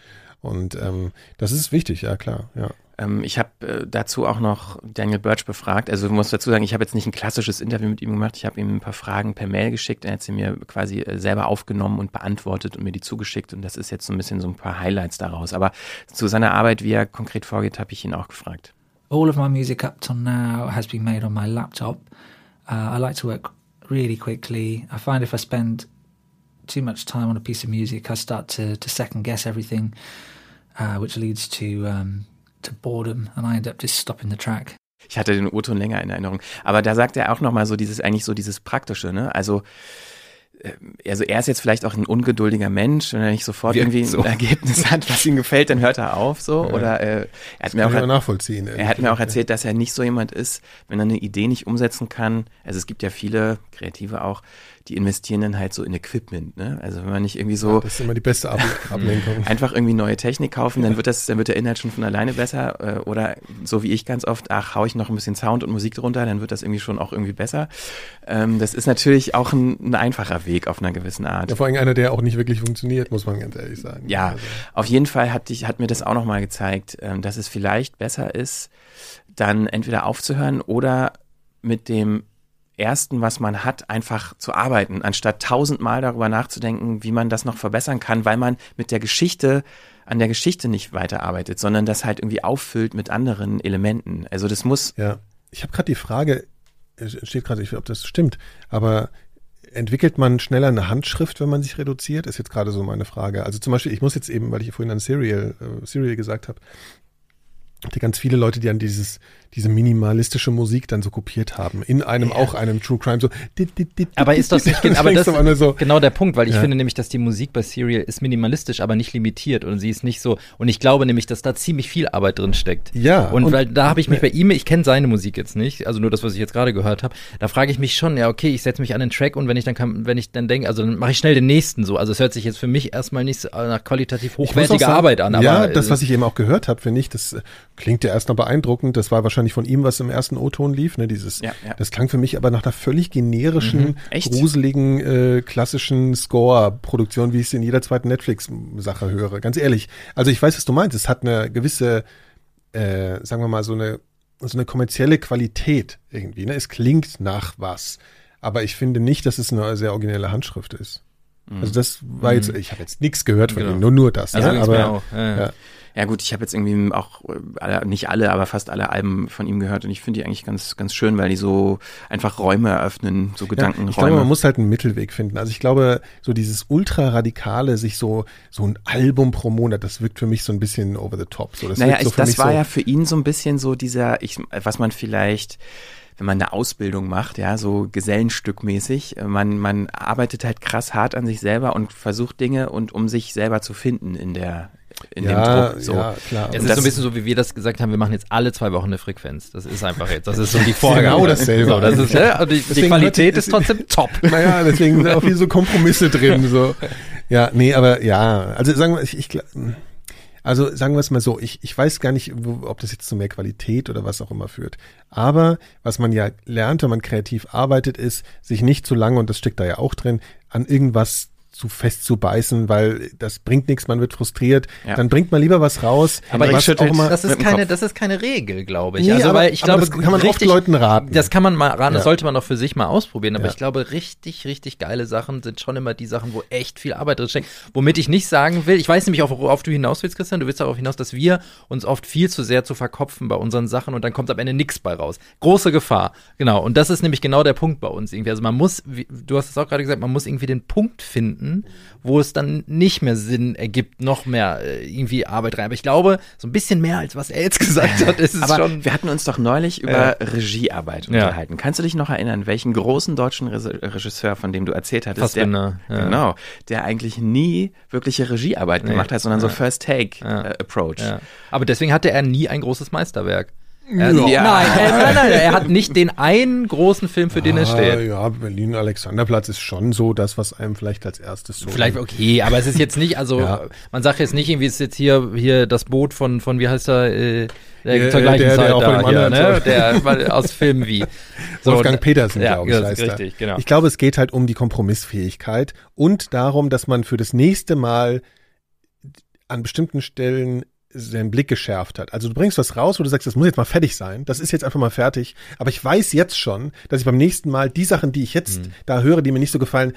Und ähm, das ist wichtig, ja klar, ja. Ähm, ich habe äh, dazu auch noch Daniel Birch befragt. Also ich muss dazu sagen, ich habe jetzt nicht ein klassisches Interview mit ihm gemacht. Ich habe ihm ein paar Fragen per Mail geschickt. Er hat sie mir quasi äh, selber aufgenommen und beantwortet und mir die zugeschickt. Und das ist jetzt so ein bisschen so ein paar Highlights daraus. Aber zu seiner Arbeit, wie er konkret vorgeht, habe ich ihn auch gefragt. All of my music up till now has been made on my laptop. Uh, I like to work really quickly. I find if I spend too much time on a piece of music, I start to, to second guess everything, uh, which leads to um, to boredom, and I end up just stopping the track. Ich hatte den O-Ton länger in Erinnerung, aber da sagt er auch noch mal so dieses eigentlich so dieses praktische, ne? Also also er ist jetzt vielleicht auch ein ungeduldiger Mensch, wenn er nicht sofort Wirkt irgendwie ein Ergebnis hat, was ihm gefällt, dann hört er auf so. Ja. Oder äh, er hat mir auch nachvollziehen. Er hat mir auch erzählt, dass er nicht so jemand ist, wenn er eine Idee nicht umsetzen kann. Also es gibt ja viele Kreative auch, die investieren dann halt so in Equipment, ne? Also wenn man nicht irgendwie so. Ja, das ist immer die beste Ab Ablenkung. einfach irgendwie neue Technik kaufen, dann wird das, dann wird der Inhalt schon von alleine besser. Äh, oder so wie ich ganz oft, ach, hau ich noch ein bisschen Sound und Musik drunter, dann wird das irgendwie schon auch irgendwie besser. Ähm, das ist natürlich auch ein, ein, einfacher Weg auf einer gewissen Art. Ja, vor allem einer, der auch nicht wirklich funktioniert, muss man ganz ehrlich sagen. Ja, also. auf jeden Fall hat, dich, hat mir das auch nochmal gezeigt, ähm, dass es vielleicht besser ist, dann entweder aufzuhören oder mit dem Ersten, was man hat, einfach zu arbeiten, anstatt tausendmal darüber nachzudenken, wie man das noch verbessern kann, weil man mit der Geschichte an der Geschichte nicht weiterarbeitet, sondern das halt irgendwie auffüllt mit anderen Elementen. Also das muss. Ja, ich habe gerade die Frage, steht gerade, ich ob das stimmt, aber entwickelt man schneller eine Handschrift, wenn man sich reduziert? Ist jetzt gerade so meine Frage. Also zum Beispiel, ich muss jetzt eben, weil ich vorhin an Serial, äh, Serial gesagt habe, die ganz viele Leute, die an dieses diese minimalistische Musik dann so kopiert haben in einem ja. auch einem True Crime so. Aber ist das nicht aber das so, genau der Punkt, weil ich ja. finde nämlich, dass die Musik bei Serial ist minimalistisch, aber nicht limitiert und sie ist nicht so und ich glaube nämlich, dass da ziemlich viel Arbeit drin steckt. Ja. Und, und weil da habe ich mich bei ihm, ich kenne seine Musik jetzt nicht, also nur das, was ich jetzt gerade gehört habe. Da frage ich mich schon, ja okay, ich setze mich an den Track und wenn ich dann kann, wenn ich dann denke, also dann mache ich schnell den nächsten so. Also es hört sich jetzt für mich erstmal nicht nach qualitativ hochwertiger sagen, Arbeit an. Aber ja, das, was ich eben auch gehört habe, finde ich, das klingt ja erstmal beeindruckend. Das war wahrscheinlich von ihm, was im ersten O-Ton lief. Ne, dieses, ja, ja. Das klang für mich aber nach einer völlig generischen, mhm, gruseligen, äh, klassischen Score-Produktion, wie ich es in jeder zweiten Netflix-Sache höre. Ganz ehrlich. Also ich weiß, was du meinst. Es hat eine gewisse, äh, sagen wir mal, so eine, so eine kommerzielle Qualität irgendwie. Ne? Es klingt nach was. Aber ich finde nicht, dass es eine sehr originelle Handschrift ist. Mhm. Also das war jetzt, mhm. ich habe jetzt nichts gehört von genau. ihm, nur nur das. Also ne? aber, auch. Ja, ja. Ja gut, ich habe jetzt irgendwie auch äh, nicht alle, aber fast alle Alben von ihm gehört und ich finde die eigentlich ganz ganz schön, weil die so einfach Räume eröffnen, so Gedankenräume. Ja, ich glaube, man muss halt einen Mittelweg finden. Also ich glaube, so dieses ultra radikale, sich so so ein Album pro Monat, das wirkt für mich so ein bisschen over the top. So, das naja, ich, so das war so ja für ihn so ein bisschen so dieser, ich, was man vielleicht wenn man eine Ausbildung macht, ja, so Gesellenstückmäßig. Man, man arbeitet halt krass hart an sich selber und versucht Dinge und um sich selber zu finden in der, in ja, dem Druck. So. Ja, klar. Es ist so ein bisschen so, wie wir das gesagt haben, wir machen jetzt alle zwei Wochen eine Frequenz. Das ist einfach jetzt, das ist so die Vorgabe. genau dasselbe. So, das ist, ja, die, die Qualität ist trotzdem top. Naja, deswegen sind auch viel so Kompromisse drin. So. Ja, nee, aber ja, also sagen wir, ich, ich also sagen wir es mal so, ich, ich weiß gar nicht, ob das jetzt zu mehr Qualität oder was auch immer führt. Aber was man ja lernt, wenn man kreativ arbeitet, ist, sich nicht zu lange, und das steckt da ja auch drin, an irgendwas zu fest zu beißen, weil das bringt nichts, man wird frustriert. Ja. Dann bringt man lieber was raus. Aber was auch mal das ist keine, das ist keine Regel, glaube ich. Nee, also, aber, weil ich glaube, das kann man richtig, oft Leuten raten. Das kann man mal raten, das sollte man auch für sich mal ausprobieren. Aber ich glaube, richtig, richtig geile Sachen sind schon immer die Sachen, wo echt viel Arbeit drin steckt. Womit ich nicht sagen will, ich weiß nämlich auch, worauf du hinaus willst, Christian. Du willst darauf hinaus, dass wir uns oft viel zu sehr zu verkopfen bei unseren Sachen und dann kommt am Ende nichts bei raus. Große Gefahr. Genau. Und das ist nämlich genau der Punkt bei uns irgendwie. Also man muss, wie, du hast es auch gerade gesagt, man muss irgendwie den Punkt finden, wo es dann nicht mehr Sinn ergibt, noch mehr äh, irgendwie Arbeit rein. Aber ich glaube, so ein bisschen mehr als was er jetzt gesagt hat, ist es Aber schon. Wir hatten uns doch neulich über äh, Regiearbeit unterhalten. Ja. Kannst du dich noch erinnern, welchen großen deutschen Regisseur, von dem du erzählt hattest, der, ja. genau, der eigentlich nie wirkliche Regiearbeit nee. gemacht hat, sondern so First Take äh, Approach. Aber deswegen hatte er nie ein großes Meisterwerk. Er, ja. nein, er, nein, nein, er hat nicht den einen großen Film, für den ah, er steht. Ja, Berlin Alexanderplatz ist schon so das, was einem vielleicht als erstes so. Vielleicht okay, aber es ist jetzt nicht, also ja. man sagt jetzt nicht irgendwie, es ist jetzt hier hier das Boot von von wie heißt er äh, der ja, zur gleichen der, Zeit der da hier, ne? der aus Filmen wie so, Wolfgang Petersen, ja, glaube ich, heißt richtig, genau. Ich glaube, es geht halt um die Kompromissfähigkeit und darum, dass man für das nächste Mal an bestimmten Stellen seinen Blick geschärft hat. Also du bringst was raus, wo du sagst, das muss jetzt mal fertig sein, das ist jetzt einfach mal fertig, aber ich weiß jetzt schon, dass ich beim nächsten Mal die Sachen, die ich jetzt mhm. da höre, die mir nicht so gefallen,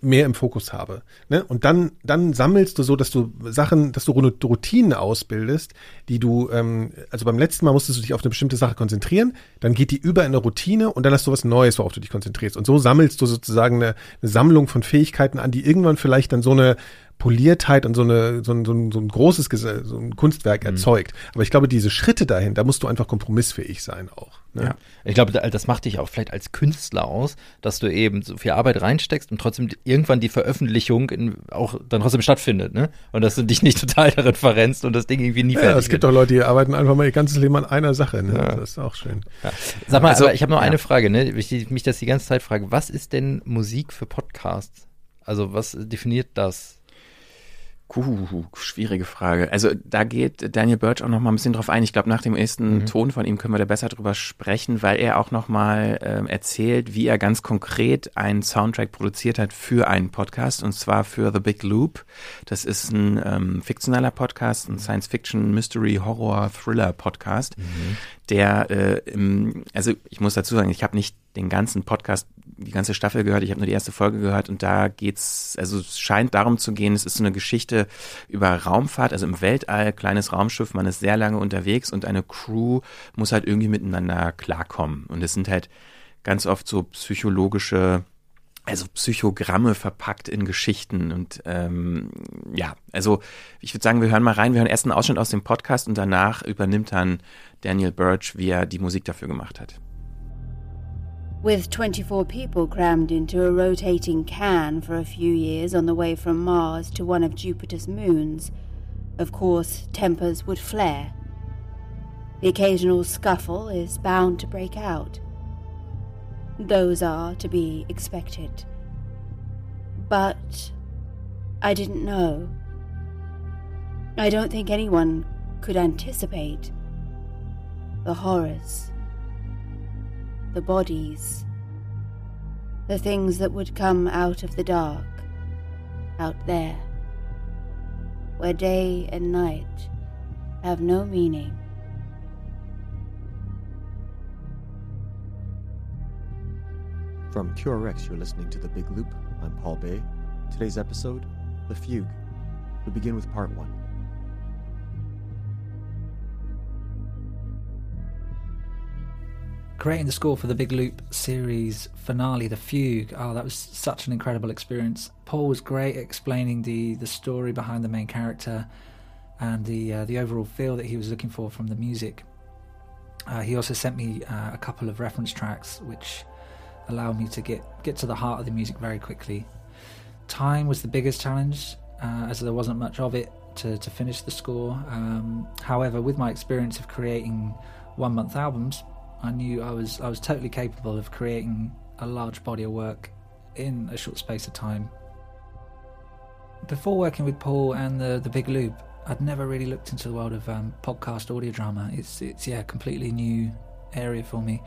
mehr im Fokus habe. Ne? Und dann, dann sammelst du so, dass du Sachen, dass du Routinen ausbildest, die du, ähm, also beim letzten Mal musstest du dich auf eine bestimmte Sache konzentrieren, dann geht die über in eine Routine und dann hast du was Neues, worauf du dich konzentrierst. Und so sammelst du sozusagen eine, eine Sammlung von Fähigkeiten an, die irgendwann vielleicht dann so eine Poliertheit und so, eine, so, ein, so, ein, so ein großes so ein Kunstwerk mhm. erzeugt. Aber ich glaube, diese Schritte dahin, da musst du einfach kompromissfähig sein auch. Ne? Ja. Ich glaube, das macht dich auch vielleicht als Künstler aus, dass du eben so viel Arbeit reinsteckst und trotzdem irgendwann die Veröffentlichung in, auch dann trotzdem stattfindet, ne? Und dass du dich nicht total darin verrennst und das Ding irgendwie nie ja, fertig Es gibt auch Leute, die arbeiten einfach mal ihr ganzes Leben an einer Sache, ne? Ja. Das ist auch schön. Ja. Sag mal, also, aber ich habe noch eine Frage, ne? Ich mich das die ganze Zeit frage. Was ist denn Musik für Podcasts? Also was definiert das? Uh, schwierige Frage. Also da geht Daniel Birch auch noch mal ein bisschen drauf ein. Ich glaube, nach dem ersten mhm. Ton von ihm können wir da besser drüber sprechen, weil er auch noch mal ähm, erzählt, wie er ganz konkret einen Soundtrack produziert hat für einen Podcast und zwar für The Big Loop. Das ist ein ähm, fiktionaler Podcast, ein Science-Fiction, Mystery, Horror, Thriller Podcast, mhm. der äh, im, also ich muss dazu sagen, ich habe nicht den ganzen Podcast die ganze Staffel gehört, ich habe nur die erste Folge gehört und da geht's, also es scheint darum zu gehen, es ist so eine Geschichte über Raumfahrt, also im Weltall, kleines Raumschiff, man ist sehr lange unterwegs und eine Crew muss halt irgendwie miteinander klarkommen. Und es sind halt ganz oft so psychologische also Psychogramme verpackt in Geschichten und ähm, ja, also ich würde sagen, wir hören mal rein, wir hören erst einen Ausschnitt aus dem Podcast und danach übernimmt dann Daniel Birch, wie er die Musik dafür gemacht hat. With 24 people crammed into a rotating can for a few years on the way from Mars to one of Jupiter's moons, of course, tempers would flare. The occasional scuffle is bound to break out. Those are to be expected. But I didn't know. I don't think anyone could anticipate the horrors the bodies, the things that would come out of the dark, out there, where day and night have no meaning. From QRX, you're listening to The Big Loop. I'm Paul Bay. Today's episode, The Fugue. We begin with part one. Creating the score for the Big Loop series finale, The Fugue. Oh, that was such an incredible experience. Paul was great at explaining the the story behind the main character and the uh, the overall feel that he was looking for from the music. Uh, he also sent me uh, a couple of reference tracks, which allowed me to get get to the heart of the music very quickly. Time was the biggest challenge, uh, as there wasn't much of it to, to finish the score. Um, however, with my experience of creating one month albums, I knew I was I was totally capable of creating a large body of work in a short space of time. Before working with Paul and the the Big Loop, I'd never really looked into the world of um, podcast audio drama. It's it's yeah, completely new area for me.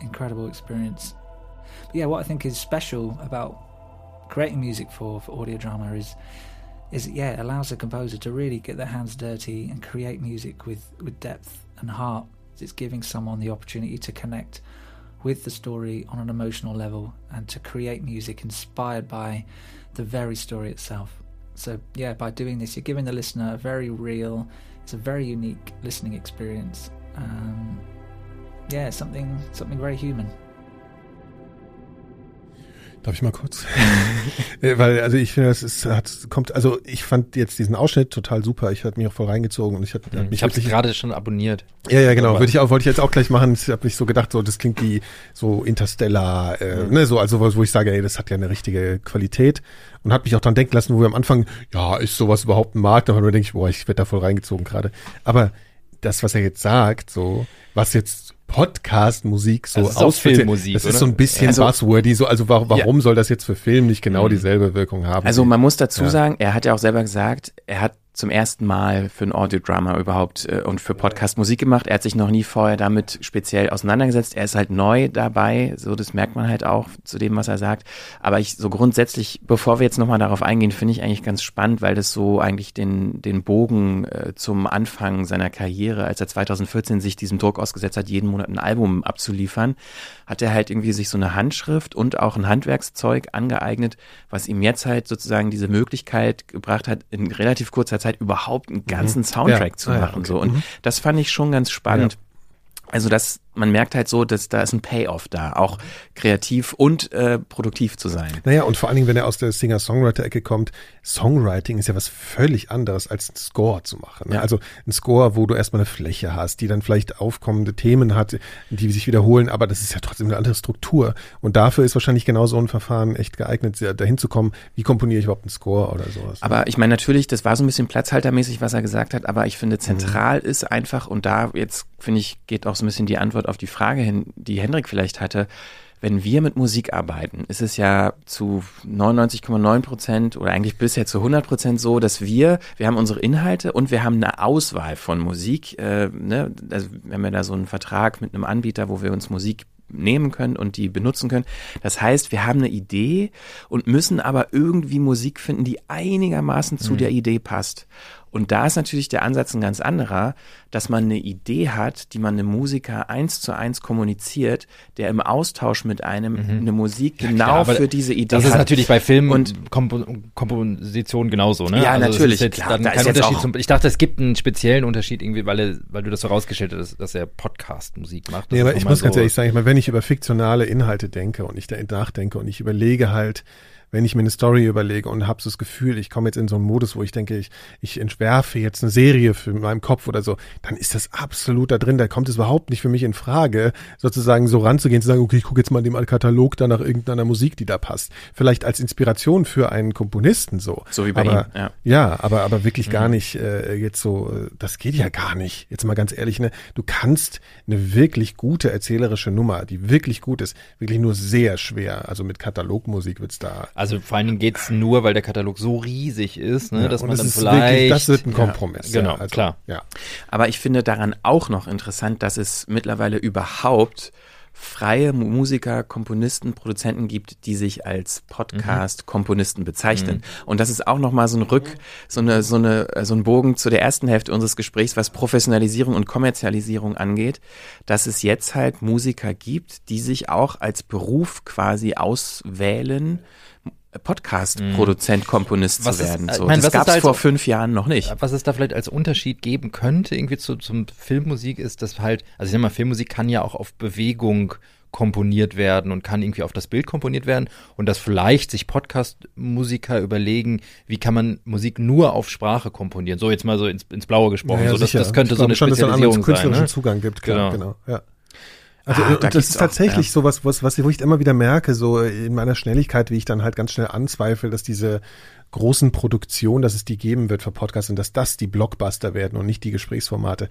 Incredible experience. But yeah, what I think is special about creating music for, for audio drama is is yeah it allows a composer to really get their hands dirty and create music with with depth and heart. It's giving someone the opportunity to connect with the story on an emotional level and to create music inspired by the very story itself. So yeah, by doing this, you're giving the listener a very real, it's a very unique listening experience. Um, yeah, something something very human. Darf ich mal kurz? Äh, weil, also ich finde, das ist, hat, kommt, also ich fand jetzt diesen Ausschnitt total super. Ich hatte mich auch voll reingezogen und ich hatte mich. Ich habe dich gerade schon abonniert. Ja, ja, genau. Würde ich auch, wollte ich jetzt auch gleich machen. Ich habe mich so gedacht, so das klingt wie so Interstellar, äh, mhm. ne, so also wo ich sage, ey, das hat ja eine richtige Qualität und hat mich auch dran denken lassen, wo wir am Anfang, ja, ist sowas überhaupt ein Markt? Und dann denke ich, boah, ich werde da voll reingezogen gerade. Aber das, was er jetzt sagt, so, was jetzt Podcast-Musik so also Filmmusik, Das ist so ein bisschen also, buzzwordy, so, also warum, warum ja. soll das jetzt für Film nicht genau mhm. dieselbe Wirkung haben? Also man muss dazu ja. sagen, er hat ja auch selber gesagt, er hat zum ersten Mal für ein Audiodrama überhaupt äh, und für Podcast Musik gemacht. Er hat sich noch nie vorher damit speziell auseinandergesetzt. Er ist halt neu dabei, so das merkt man halt auch zu dem, was er sagt. Aber ich so grundsätzlich, bevor wir jetzt nochmal darauf eingehen, finde ich eigentlich ganz spannend, weil das so eigentlich den, den Bogen äh, zum Anfang seiner Karriere, als er 2014 sich diesem Druck ausgesetzt hat, jeden Monat ein Album abzuliefern, hat er halt irgendwie sich so eine Handschrift und auch ein Handwerkszeug angeeignet, was ihm jetzt halt sozusagen diese Möglichkeit gebracht hat, in relativ kurzer Zeit überhaupt einen ganzen mhm. Soundtrack ja. zu machen. Ah, ja, okay. So. Und mhm. das fand ich schon ganz spannend. Also das man merkt halt so, dass da ist ein Payoff da, auch kreativ und äh, produktiv zu sein. Naja, und vor allen Dingen, wenn er aus der Singer-Songwriter-Ecke kommt, Songwriting ist ja was völlig anderes als ein Score zu machen. Ne? Ja. Also ein Score, wo du erstmal eine Fläche hast, die dann vielleicht aufkommende Themen hat, die sich wiederholen, aber das ist ja trotzdem eine andere Struktur. Und dafür ist wahrscheinlich genau so ein Verfahren echt geeignet, dahin zu kommen, wie komponiere ich überhaupt einen Score oder sowas. Ne? Aber ich meine natürlich, das war so ein bisschen platzhaltermäßig, was er gesagt hat, aber ich finde zentral mhm. ist einfach, und da jetzt finde ich, geht auch so ein bisschen die Antwort Antwort auf die Frage hin, die Hendrik vielleicht hatte, wenn wir mit Musik arbeiten, ist es ja zu 99,9 Prozent oder eigentlich bisher zu 100 Prozent so, dass wir, wir haben unsere Inhalte und wir haben eine Auswahl von Musik. Äh, ne? also wir haben ja da so einen Vertrag mit einem Anbieter, wo wir uns Musik nehmen können und die benutzen können. Das heißt, wir haben eine Idee und müssen aber irgendwie Musik finden, die einigermaßen zu mhm. der Idee passt. Und da ist natürlich der Ansatz ein ganz anderer, dass man eine Idee hat, die man einem Musiker eins zu eins kommuniziert, der im Austausch mit einem mhm. eine Musik ja, genau klar, für diese Idee hat. Das ist natürlich bei Filmen und Kompo Komposition genauso, ne? Ja, also natürlich. Jetzt klar, da kein Unterschied zum, ich dachte, es gibt einen speziellen Unterschied irgendwie, weil, er, weil du das so rausgestellt hast, dass er Podcast-Musik macht. Das nee, aber ich muss so ganz ehrlich sagen, ich meine, wenn ich über fiktionale Inhalte denke und ich da nachdenke und ich überlege halt, wenn ich mir eine Story überlege und habe so das Gefühl, ich komme jetzt in so einen Modus, wo ich denke, ich, ich entwerfe jetzt eine Serie für meinem Kopf oder so, dann ist das absolut da drin. Da kommt es überhaupt nicht für mich in Frage, sozusagen so ranzugehen, zu sagen, okay, ich gucke jetzt mal in dem Katalog da nach irgendeiner Musik, die da passt. Vielleicht als Inspiration für einen Komponisten so. So wie bei aber, ihm, ja. Ja, aber, aber wirklich mhm. gar nicht äh, jetzt so, das geht ja gar nicht. Jetzt mal ganz ehrlich, ne, du kannst eine wirklich gute erzählerische Nummer, die wirklich gut ist, wirklich nur sehr schwer. Also mit Katalogmusik wird's da. Also vor allen Dingen geht es nur, weil der Katalog so riesig ist, ne, ja, dass man das dann vielleicht. Wirklich, das wird ein Kompromiss. Ja, genau, also, klar. Ja. Aber ich finde daran auch noch interessant, dass es mittlerweile überhaupt freie Musiker, Komponisten, Produzenten gibt, die sich als Podcast-Komponisten bezeichnen. Mhm. Und das ist auch nochmal so ein Rück, so eine, so eine, so ein Bogen zu der ersten Hälfte unseres Gesprächs, was Professionalisierung und Kommerzialisierung angeht, dass es jetzt halt Musiker gibt, die sich auch als Beruf quasi auswählen, Podcast-Produzent, Komponist was zu werden. Ist, so, mein, das gab es vor fünf Jahren noch nicht. Was es da vielleicht als Unterschied geben könnte, irgendwie zu, zum Filmmusik, ist, dass halt, also ich sag mal, Filmmusik kann ja auch auf Bewegung komponiert werden und kann irgendwie auf das Bild komponiert werden und dass vielleicht sich Podcast-Musiker überlegen, wie kann man Musik nur auf Sprache komponieren. So jetzt mal so ins, ins Blaue gesprochen. Ja, ja, so, das, das könnte so eine schon, Spezialisierung dass es einen künstlerischen ne? Zugang gibt. Klar, genau. genau ja. Also ah, da das ist tatsächlich auch, ja. so was, was, was ich immer wieder merke, so in meiner Schnelligkeit, wie ich dann halt ganz schnell anzweifle, dass diese großen Produktionen, dass es die geben wird für Podcasts und dass das die Blockbuster werden und nicht die Gesprächsformate.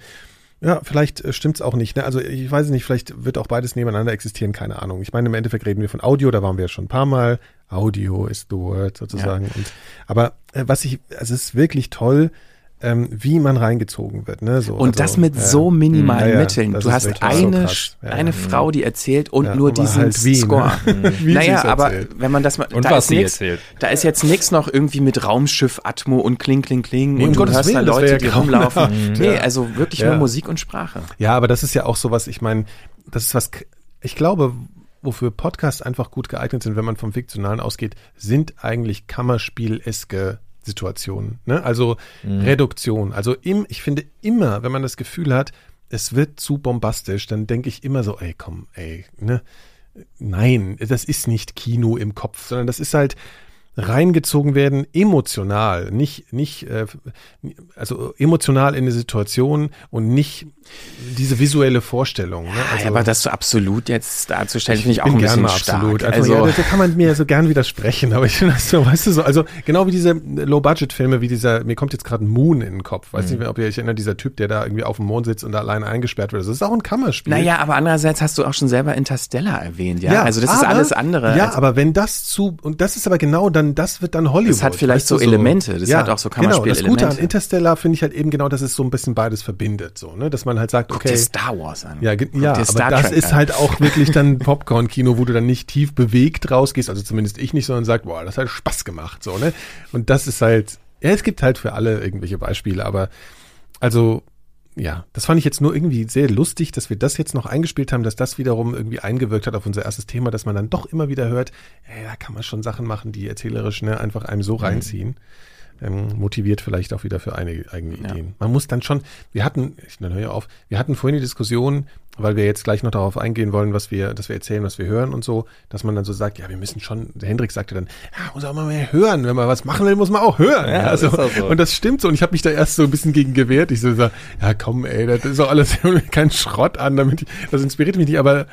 Ja, vielleicht äh, stimmt's auch nicht. Ne? Also ich weiß nicht, vielleicht wird auch beides nebeneinander existieren, keine Ahnung. Ich meine, im Endeffekt reden wir von Audio, da waren wir ja schon ein paar Mal. Audio ist the word sozusagen. Ja. Und, aber äh, was ich, also es ist wirklich toll, ähm, wie man reingezogen wird. Ne? So, und also, das mit ja. so minimalen Ja, ja, Mitteln. das Du ist hast wirklich so eine, krass. Ja, eine ja. Frau, die erzählt und Ja, nur aber diesen halt wie, ne? Score. Wie sie naja, aber wenn man das mal, Und da was ist sie nix, erzählt. da ist jetzt nichts noch irgendwie mit Raumschiff, Atmo und Kling, Kling, Kling Nee, um und du Gottes hörst da Leute, die rumlaufen. Nee, ja. also wirklich Ja. nur Musik und Sprache. Ja, aber das ist ja auch sowas, ich meine, das ist was, ich glaube, wofür Podcasts einfach gut geeignet sind, wenn man vom Fiktionalen ausgeht, sind eigentlich Kammerspiel-eske Situationen. Ne? Also Reduktion. Also im, ich finde immer, wenn man das Gefühl hat, es wird zu bombastisch, dann denke ich immer so, ey, komm, ey, ne? Nein, das ist nicht Kino im Kopf, sondern das ist halt reingezogen werden, emotional, nicht, nicht, äh, also emotional in eine Situation und nicht diese visuelle Vorstellung. Ne? Also, Ja, aber das so absolut jetzt darzustellen, finde ich auch bin ein bisschen gerne mal stark. absolut. Also, Also, ja, da kann man mir ja so gern widersprechen, aber ich finde das so, weißt du so, also genau wie diese Low-Budget-Filme, wie dieser, mir kommt jetzt gerade Moon in den Kopf. Weiß Mhm. nicht, ob ihr euch erinnert, dieser Typ, der da irgendwie auf dem Mond sitzt und da alleine eingesperrt wird. Das ist auch ein Kammerspiel. naja, aber andererseits hast du auch schon selber Interstellar erwähnt, ja? also das ist aber- alles andere. Ja, aber wenn das zu, und das ist aber genau dann, das wird dann Hollywood. Das hat vielleicht weißt du, so Elemente, das hat auch so Genau, das Gute an. Interstellar finde ich halt eben genau, dass es so ein bisschen beides verbindet, so, ne, dass man halt sagt, Guck okay. dir Star Wars an. Ja, Guck ja aber Star das Trek ist an. halt auch wirklich dann Popcorn-Kino, wo du dann nicht tief bewegt rausgehst, also zumindest ich nicht, sondern sagst, boah, das hat Spaß gemacht, so, ne? Und das ist halt, ja, es gibt halt für alle irgendwelche Beispiele, aber also, ja, das fand ich jetzt nur irgendwie sehr lustig, dass wir das jetzt noch eingespielt haben, dass das wiederum irgendwie eingewirkt hat auf unser erstes Thema, dass man dann doch immer wieder hört, ja, da kann man schon Sachen machen, die erzählerisch ne, einfach einem Mhm. so reinziehen. Ähm, motiviert vielleicht auch wieder für eine, eigene Ja. Ideen. Man muss dann schon, wir hatten, ich höre auf, wir hatten vorhin die Diskussion, weil wir jetzt gleich noch darauf eingehen wollen, was wir, dass wir erzählen, was wir hören und so, dass man dann so sagt, ja, wir müssen schon, der Hendrik sagte dann, ja, muss auch mal mehr hören, wenn man was machen will, muss man auch hören. Ja, das ist auch so. Und das stimmt so. Und ich habe mich da erst so ein bisschen gegen gewehrt. Ich so, so ja komm, ey, das ist doch alles kein Schrott an, damit ich, das inspiriert mich nicht, aber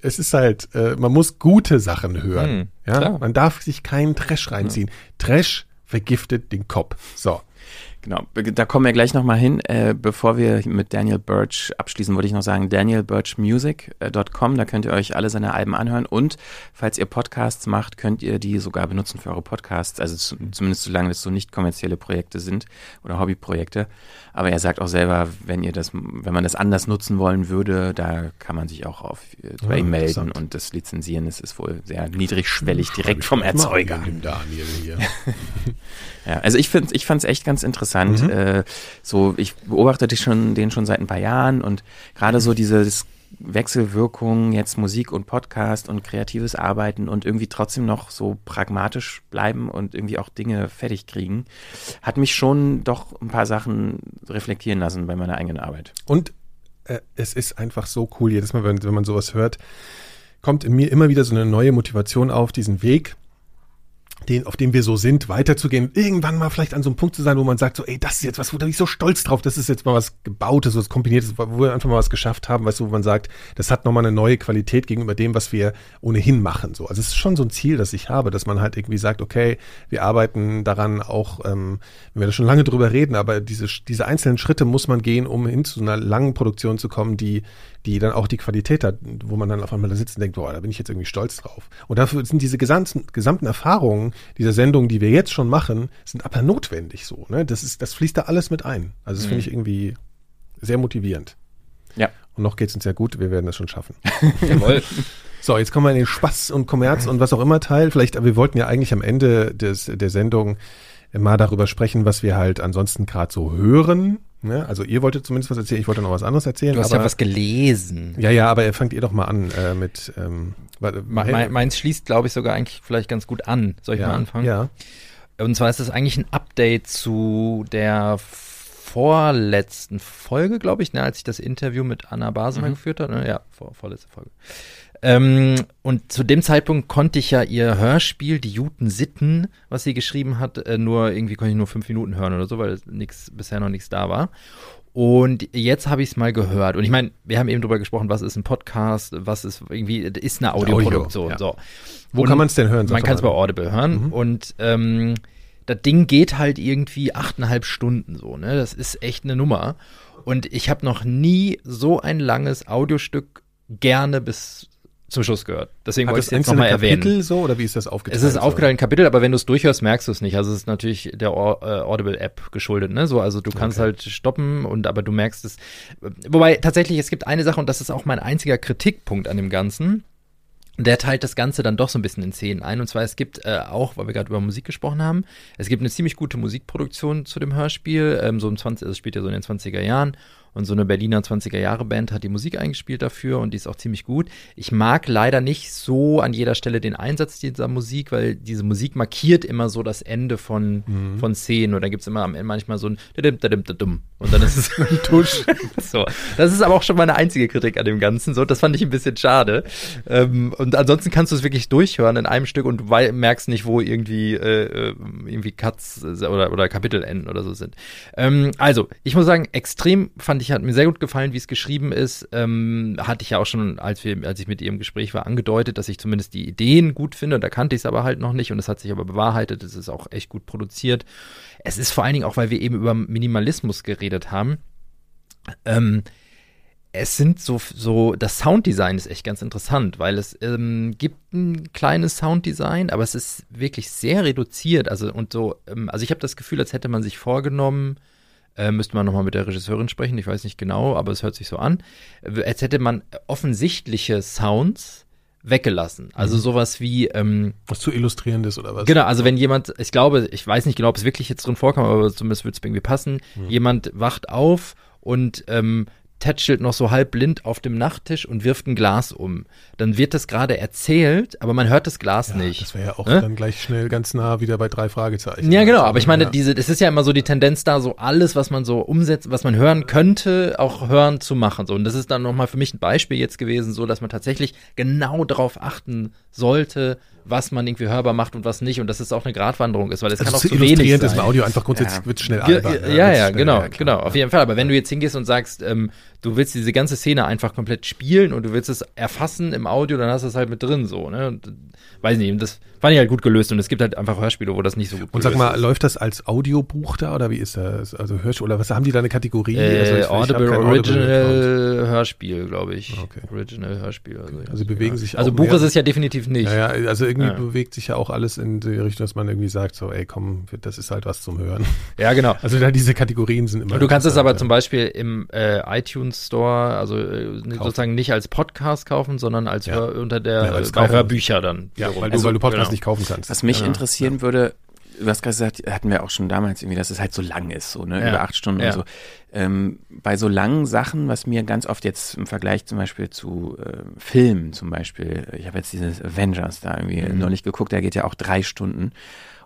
es ist halt, äh, man muss gute Sachen hören. Hm, ja, klar. man darf sich keinen Trash reinziehen. Trash vergiftet den Kopf. So. Genau, da kommen wir gleich nochmal hin. Äh, bevor wir mit Daniel Birch abschließen, wollte ich noch sagen, danielbirchmusic.com, da könnt ihr euch alle seine Alben anhören und falls ihr Podcasts macht, könnt ihr die sogar benutzen für eure Podcasts, also zu, zumindest solange das so nicht kommerzielle Projekte sind oder Hobbyprojekte. Aber er sagt auch selber, wenn ihr das, wenn man das anders nutzen wollen würde, da kann man sich auch auf äh, bei Ah, ihm melden und das Lizenzieren, das ist wohl sehr niedrigschwellig direkt vom Erzeuger. Ja, also ich finde, ich fand's echt ganz interessant. Mhm. Äh, so, ich beobachtete schon den schon seit ein paar Jahren und gerade so dieses Wechselwirkung jetzt Musik und Podcast und kreatives Arbeiten und irgendwie trotzdem noch so pragmatisch bleiben und irgendwie auch Dinge fertig kriegen, hat mich schon doch ein paar Sachen reflektieren lassen bei meiner eigenen Arbeit. Und äh, es ist einfach so cool, jedes Mal, wenn, wenn man sowas hört, kommt in mir immer wieder so eine neue Motivation auf, diesen Weg, den, auf dem wir so sind, weiterzugehen, irgendwann mal vielleicht an so einem Punkt zu sein, wo man sagt, so, ey, das ist jetzt was, wo da bin ich so stolz drauf, das ist jetzt mal was Gebautes, was Kombiniertes, wo wir einfach mal was geschafft haben, weißt du, wo man sagt, das hat nochmal eine neue Qualität gegenüber dem, was wir ohnehin machen. So. Also es ist schon so ein Ziel, das ich habe, dass man halt irgendwie sagt, okay, wir arbeiten daran auch, ähm, wenn wir da schon lange drüber reden, aber diese, diese einzelnen Schritte muss man gehen, um hin zu einer langen Produktion zu kommen, die, die dann auch die Qualität hat, wo man dann auf einmal da sitzt und denkt, boah, da bin ich jetzt irgendwie stolz drauf. Und dafür sind diese gesamten, gesamten Erfahrungen dieser Sendung, die wir jetzt schon machen, sind aber notwendig so. Ne? Das, ist, das fließt da alles mit ein. Also das finde ich irgendwie sehr motivierend. Ja. Und noch geht's uns sehr gut, wir werden das schon schaffen. Jawohl. So, jetzt kommen wir in den Spaß und Kommerz und was auch immer Teil. Vielleicht, aber wir wollten ja eigentlich am Ende des, der Sendung mal darüber sprechen, was wir halt ansonsten gerade so hören. Ne? Also ihr wolltet zumindest was erzählen, ich wollte noch was anderes erzählen. Du hast aber, ja was gelesen. ja, ja, aber fangt ihr doch mal an äh, mit ähm, warte, Me- me- Meins schließt, glaube ich, sogar eigentlich vielleicht ganz gut an. Soll ich ja, mal anfangen? Ja. Und zwar ist das eigentlich ein Update zu der vorletzten Folge, glaube ich, ne, als ich das Interview mit Anna Basemer Mhm. geführt habe. Ne? Ja, vor, vorletzte Folge. Ähm, und zu dem Zeitpunkt konnte ich ja ihr Hörspiel, die Juten Sitten, was sie geschrieben hat, äh, nur irgendwie konnte ich nur fünf Minuten hören oder so, weil nix, bisher noch nichts da war. Und jetzt habe ich es mal gehört. Und ich meine, wir haben eben drüber gesprochen, was ist ein Podcast, was ist irgendwie, ist eine Audioproduktion. ja. So. Wo Und kann man es denn hören? Man kann es bei. Audible hören. Mhm. Und ähm, das Ding geht halt irgendwie achteinhalb Stunden so, ne? Das ist echt eine Nummer. Und ich habe noch nie so ein langes Audiostück gerne bis zum Schluss gehört. Deswegen Hat wollte ich es jetzt nochmal erwähnen. Kapitel so oder wie ist das aufgeteilt? Es ist so? aufgeteilt in Kapitel, aber wenn du es durchhörst, merkst du es nicht. Also es ist natürlich der äh, Audible-App geschuldet, ne? So, also du kannst Okay. halt stoppen und aber du merkst es. Wobei tatsächlich, es gibt eine Sache, und das ist auch mein einziger Kritikpunkt an dem Ganzen. Der teilt das Ganze dann doch so ein bisschen in Szenen ein. Und zwar, es gibt äh, auch, weil wir gerade über Musik gesprochen haben, es gibt eine ziemlich gute Musikproduktion zu dem Hörspiel. Ähm, so im 20, also es spielt ja so in den 20er Jahren. Und so eine Berliner 20er Jahre Band hat die Musik eingespielt dafür und die ist auch ziemlich gut. Ich mag leider nicht so an jeder Stelle den Einsatz dieser Musik, weil diese Musik markiert immer so das Ende von, von Szenen. Und da gibt's immer am Ende manchmal so ein. Und dann ist es ein Tusch. so. Das ist aber auch schon meine einzige Kritik an dem Ganzen. So, das fand ich ein bisschen schade. Ähm, und ansonsten kannst du es wirklich durchhören in einem Stück und merkst nicht, wo irgendwie, äh, äh, irgendwie Cuts äh, oder, oder Kapitelenden oder so sind. Ähm, also, ich muss sagen, extrem fand ich, hat mir sehr gut gefallen, wie es geschrieben ist. Ähm, hatte ich ja auch schon, als wir, als ich mit ihr im Gespräch war, angedeutet, dass ich zumindest die Ideen gut finde. Da kannte ich es aber halt noch nicht und es hat sich aber bewahrheitet. Es ist auch echt gut produziert. Es ist vor allen Dingen auch, weil wir eben über Minimalismus geredet haben. Ähm, es sind so, so, das Sounddesign ist echt ganz interessant, weil es ähm, gibt ein kleines Sounddesign, aber es ist wirklich sehr reduziert. Also, und so, ähm, also ich habe das Gefühl, als hätte man sich vorgenommen, äh, müsste man nochmal mit der Regisseurin sprechen, ich weiß nicht genau, aber es hört sich so an, als hätte man offensichtliche Sounds weggelassen. Also sowas wie, ähm, Was zu illustrierendes oder was? Genau, also wenn jemand, ich glaube, ich weiß nicht genau, ob es wirklich jetzt drin vorkommt, aber zumindest wird es irgendwie passen. Jemand wacht auf und ähm, tätschelt noch so halb blind auf dem Nachttisch und wirft ein Glas um. Dann wird das gerade erzählt, aber man hört das Glas Ja, nicht. Das wäre ja auch Ne? dann gleich schnell ganz nah wieder bei drei Fragezeichen. Ja, genau, aber ich meine, ja. diese, es ist ja immer so die Tendenz da, so alles, was man so umsetzt, was man hören könnte, auch hören zu machen. So, und das ist dann nochmal für mich ein Beispiel jetzt gewesen, so dass man tatsächlich genau darauf achten sollte, was man irgendwie hörbar macht und was nicht. Und dass es auch eine Gratwanderung ist, weil es also kann auch zu wenig illustrierend ist sein. im Audio einfach grundsätzlich Ja. wird schnell Ja, albern. ja, ja, Wird's ja, genau, klar. genau, auf jeden Fall. Aber wenn du jetzt hingehst und sagst, ähm, du willst diese ganze Szene einfach komplett spielen und du willst es erfassen im Audio, dann hast du es halt mit drin so, ne? Und, äh, weiß nicht, das fand ich halt gut gelöst und es gibt halt einfach Hörspiele, wo das nicht so gut Und sag mal, ist. läuft das als Audiobuch da oder wie ist das? Also Hörspiel oder was haben die da eine Kategorie? Äh, also ich- Audible Original Hörspiel, glaube ich. Okay. Original Hörspiel. Also, Also bewegen sich also auch Buch mehr- ist es ja definitiv nicht. Ja, ja, also irgendwie Ja. bewegt sich ja auch alles in die Richtung, dass man irgendwie sagt, so, ey, komm, das ist halt was zum Hören. Ja, genau. Also da diese Kategorien sind immer. Und du kannst es aber interessant, zum Beispiel im äh, iTunes Store, also äh, sozusagen nicht als Podcast kaufen, sondern als Ja. Hör, unter der Ja, als bei. Hörbücher dann. Ja, weil du, Also, weil du Podcast genau. nicht kaufen kannst. Was mich Ja. interessieren würde, du hast gerade gesagt, hatten wir auch schon damals irgendwie, dass es halt so lang ist, so, ne, Ja. über acht Stunden Ja. und so. Ähm, bei so langen Sachen, was mir ganz oft jetzt im Vergleich zum Beispiel zu äh, Filmen zum Beispiel, ich habe jetzt dieses Avengers da irgendwie Mhm. neulich geguckt, der geht ja auch drei Stunden.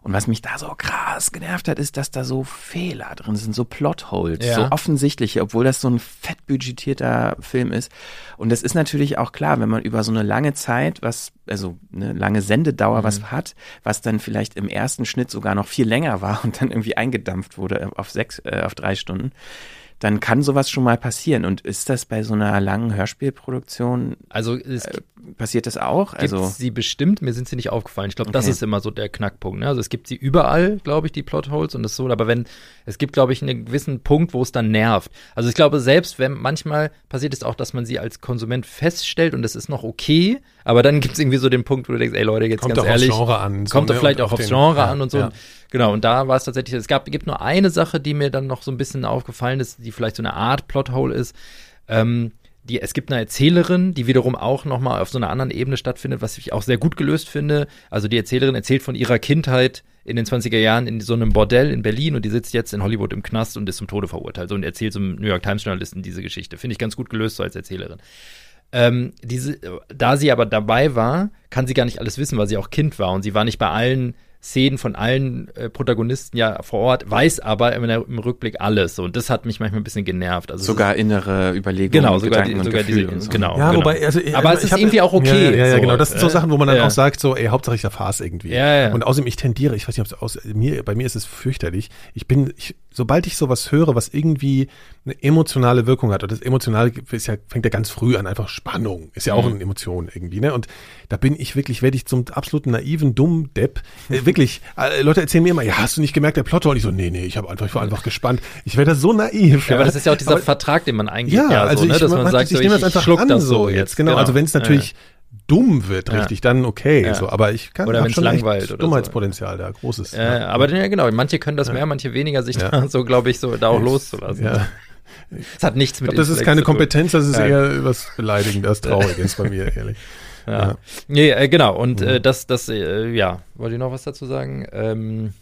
Und was mich da so krass genervt hat, ist, dass da so Fehler drin sind, so Plotholes, Ja. so offensichtliche, obwohl das so ein fettbudgetierter Film ist. Und das ist natürlich auch klar, wenn man über so eine lange Zeit, was, also eine lange Sendedauer Mhm. was hat, was dann vielleicht im ersten Schnitt sogar noch viel länger war und dann irgendwie eingedampft wurde auf sechs, äh, auf drei Stunden, dann kann sowas schon mal passieren. Und ist das bei so einer langen Hörspielproduktion, Also es äh, passiert das auch? gibt Also, sie bestimmt, mir sind sie nicht aufgefallen. Ich glaube, das Okay. ist immer so der Knackpunkt. Ne? Also es gibt sie überall, glaube ich, die Plotholes und das so, aber wenn, es gibt, glaube ich, einen gewissen Punkt, wo es dann nervt. Also ich glaube, selbst wenn manchmal passiert es auch, dass man sie als Konsument feststellt und es ist noch okay, aber dann gibt es irgendwie so den Punkt, wo du denkst, ey Leute, jetzt Kommt ganz ehrlich, Genre an, so, kommt doch ne, vielleicht und auch auf aufs Genre ja, an und so. ja. Genau, und da war es tatsächlich, es gab, gibt nur eine Sache, die mir dann noch so ein bisschen aufgefallen ist, die vielleicht so eine Art Plothole ist. Ähm, die, es gibt eine Erzählerin, die wiederum auch nochmal auf so einer anderen Ebene stattfindet, was ich auch sehr gut gelöst finde. Also die Erzählerin erzählt von ihrer Kindheit in den 20er Jahren in so einem Bordell in Berlin und die sitzt jetzt in Hollywood im Knast und ist zum Tode verurteilt und erzählt zum New York Times Journalisten diese Geschichte. Finde ich ganz gut gelöst so als Erzählerin. Ähm, diese, da sie aber dabei war, kann sie gar nicht alles wissen, weil sie auch Kind war und sie war nicht bei allen Szenen von allen äh, Protagonisten ja vor Ort, weiß aber im, im Rückblick alles. So. Und das hat mich manchmal ein bisschen genervt. Also es sogar innere Überlegungen, Genau, sogar die- und sogar Gefühle diese- und so. genau. Ja, wobei, also, Aber also es ist hab- irgendwie auch okay, Ja, ja, ja so, genau. Das sind so äh, Sachen, wo man dann ja. auch sagt, so, ey, Hauptsache ich erfahr's irgendwie. Ja, ja. Und außerdem, ich tendiere, ich weiß nicht, ob es aus mir, bei mir ist es fürchterlich. Ich bin, ich, sobald ich sowas höre, was irgendwie eine emotionale Wirkung hat, und das Emotionale ist ja, fängt ja ganz früh an, einfach Spannung, ist ja auch Mhm. eine Emotion irgendwie, ne? Und da bin ich wirklich, werde ich zum absoluten naiven, dummen Depp. Äh, wirklich, äh, Leute erzählen mir immer, ja, hast du nicht gemerkt, der Plotter? Und ich so, nee, nee, ich habe einfach, ich war einfach gespannt. Ich werde so naiv. Ja, aber das ist ja auch dieser Aber- Vertrag, den man eingeht. ja, also so, ne, ich, dass man man, sagt, ich so, nehme das einfach an das so jetzt. Genau. Also wenn es Ja, natürlich dumm wird, Ja. richtig, dann okay. Ja. So, aber ich kann Oder schon langweilt oder so. Dummheitspotenzial da, großes. Äh, aber ja, genau, manche können das mehr, manche weniger, sich Ja. da so, glaube ich, so da auch loszulassen. ja. Es hat nichts Ich mit glaube, das ist keine. Kompetenz, das ist Ja. eher was Beleidigendes, Trauriges bei mir, ehrlich. Ja. Ja. Nee, äh, genau. Und Mhm. äh, das, das, äh, ja, wollte ich noch was dazu sagen? Ähm,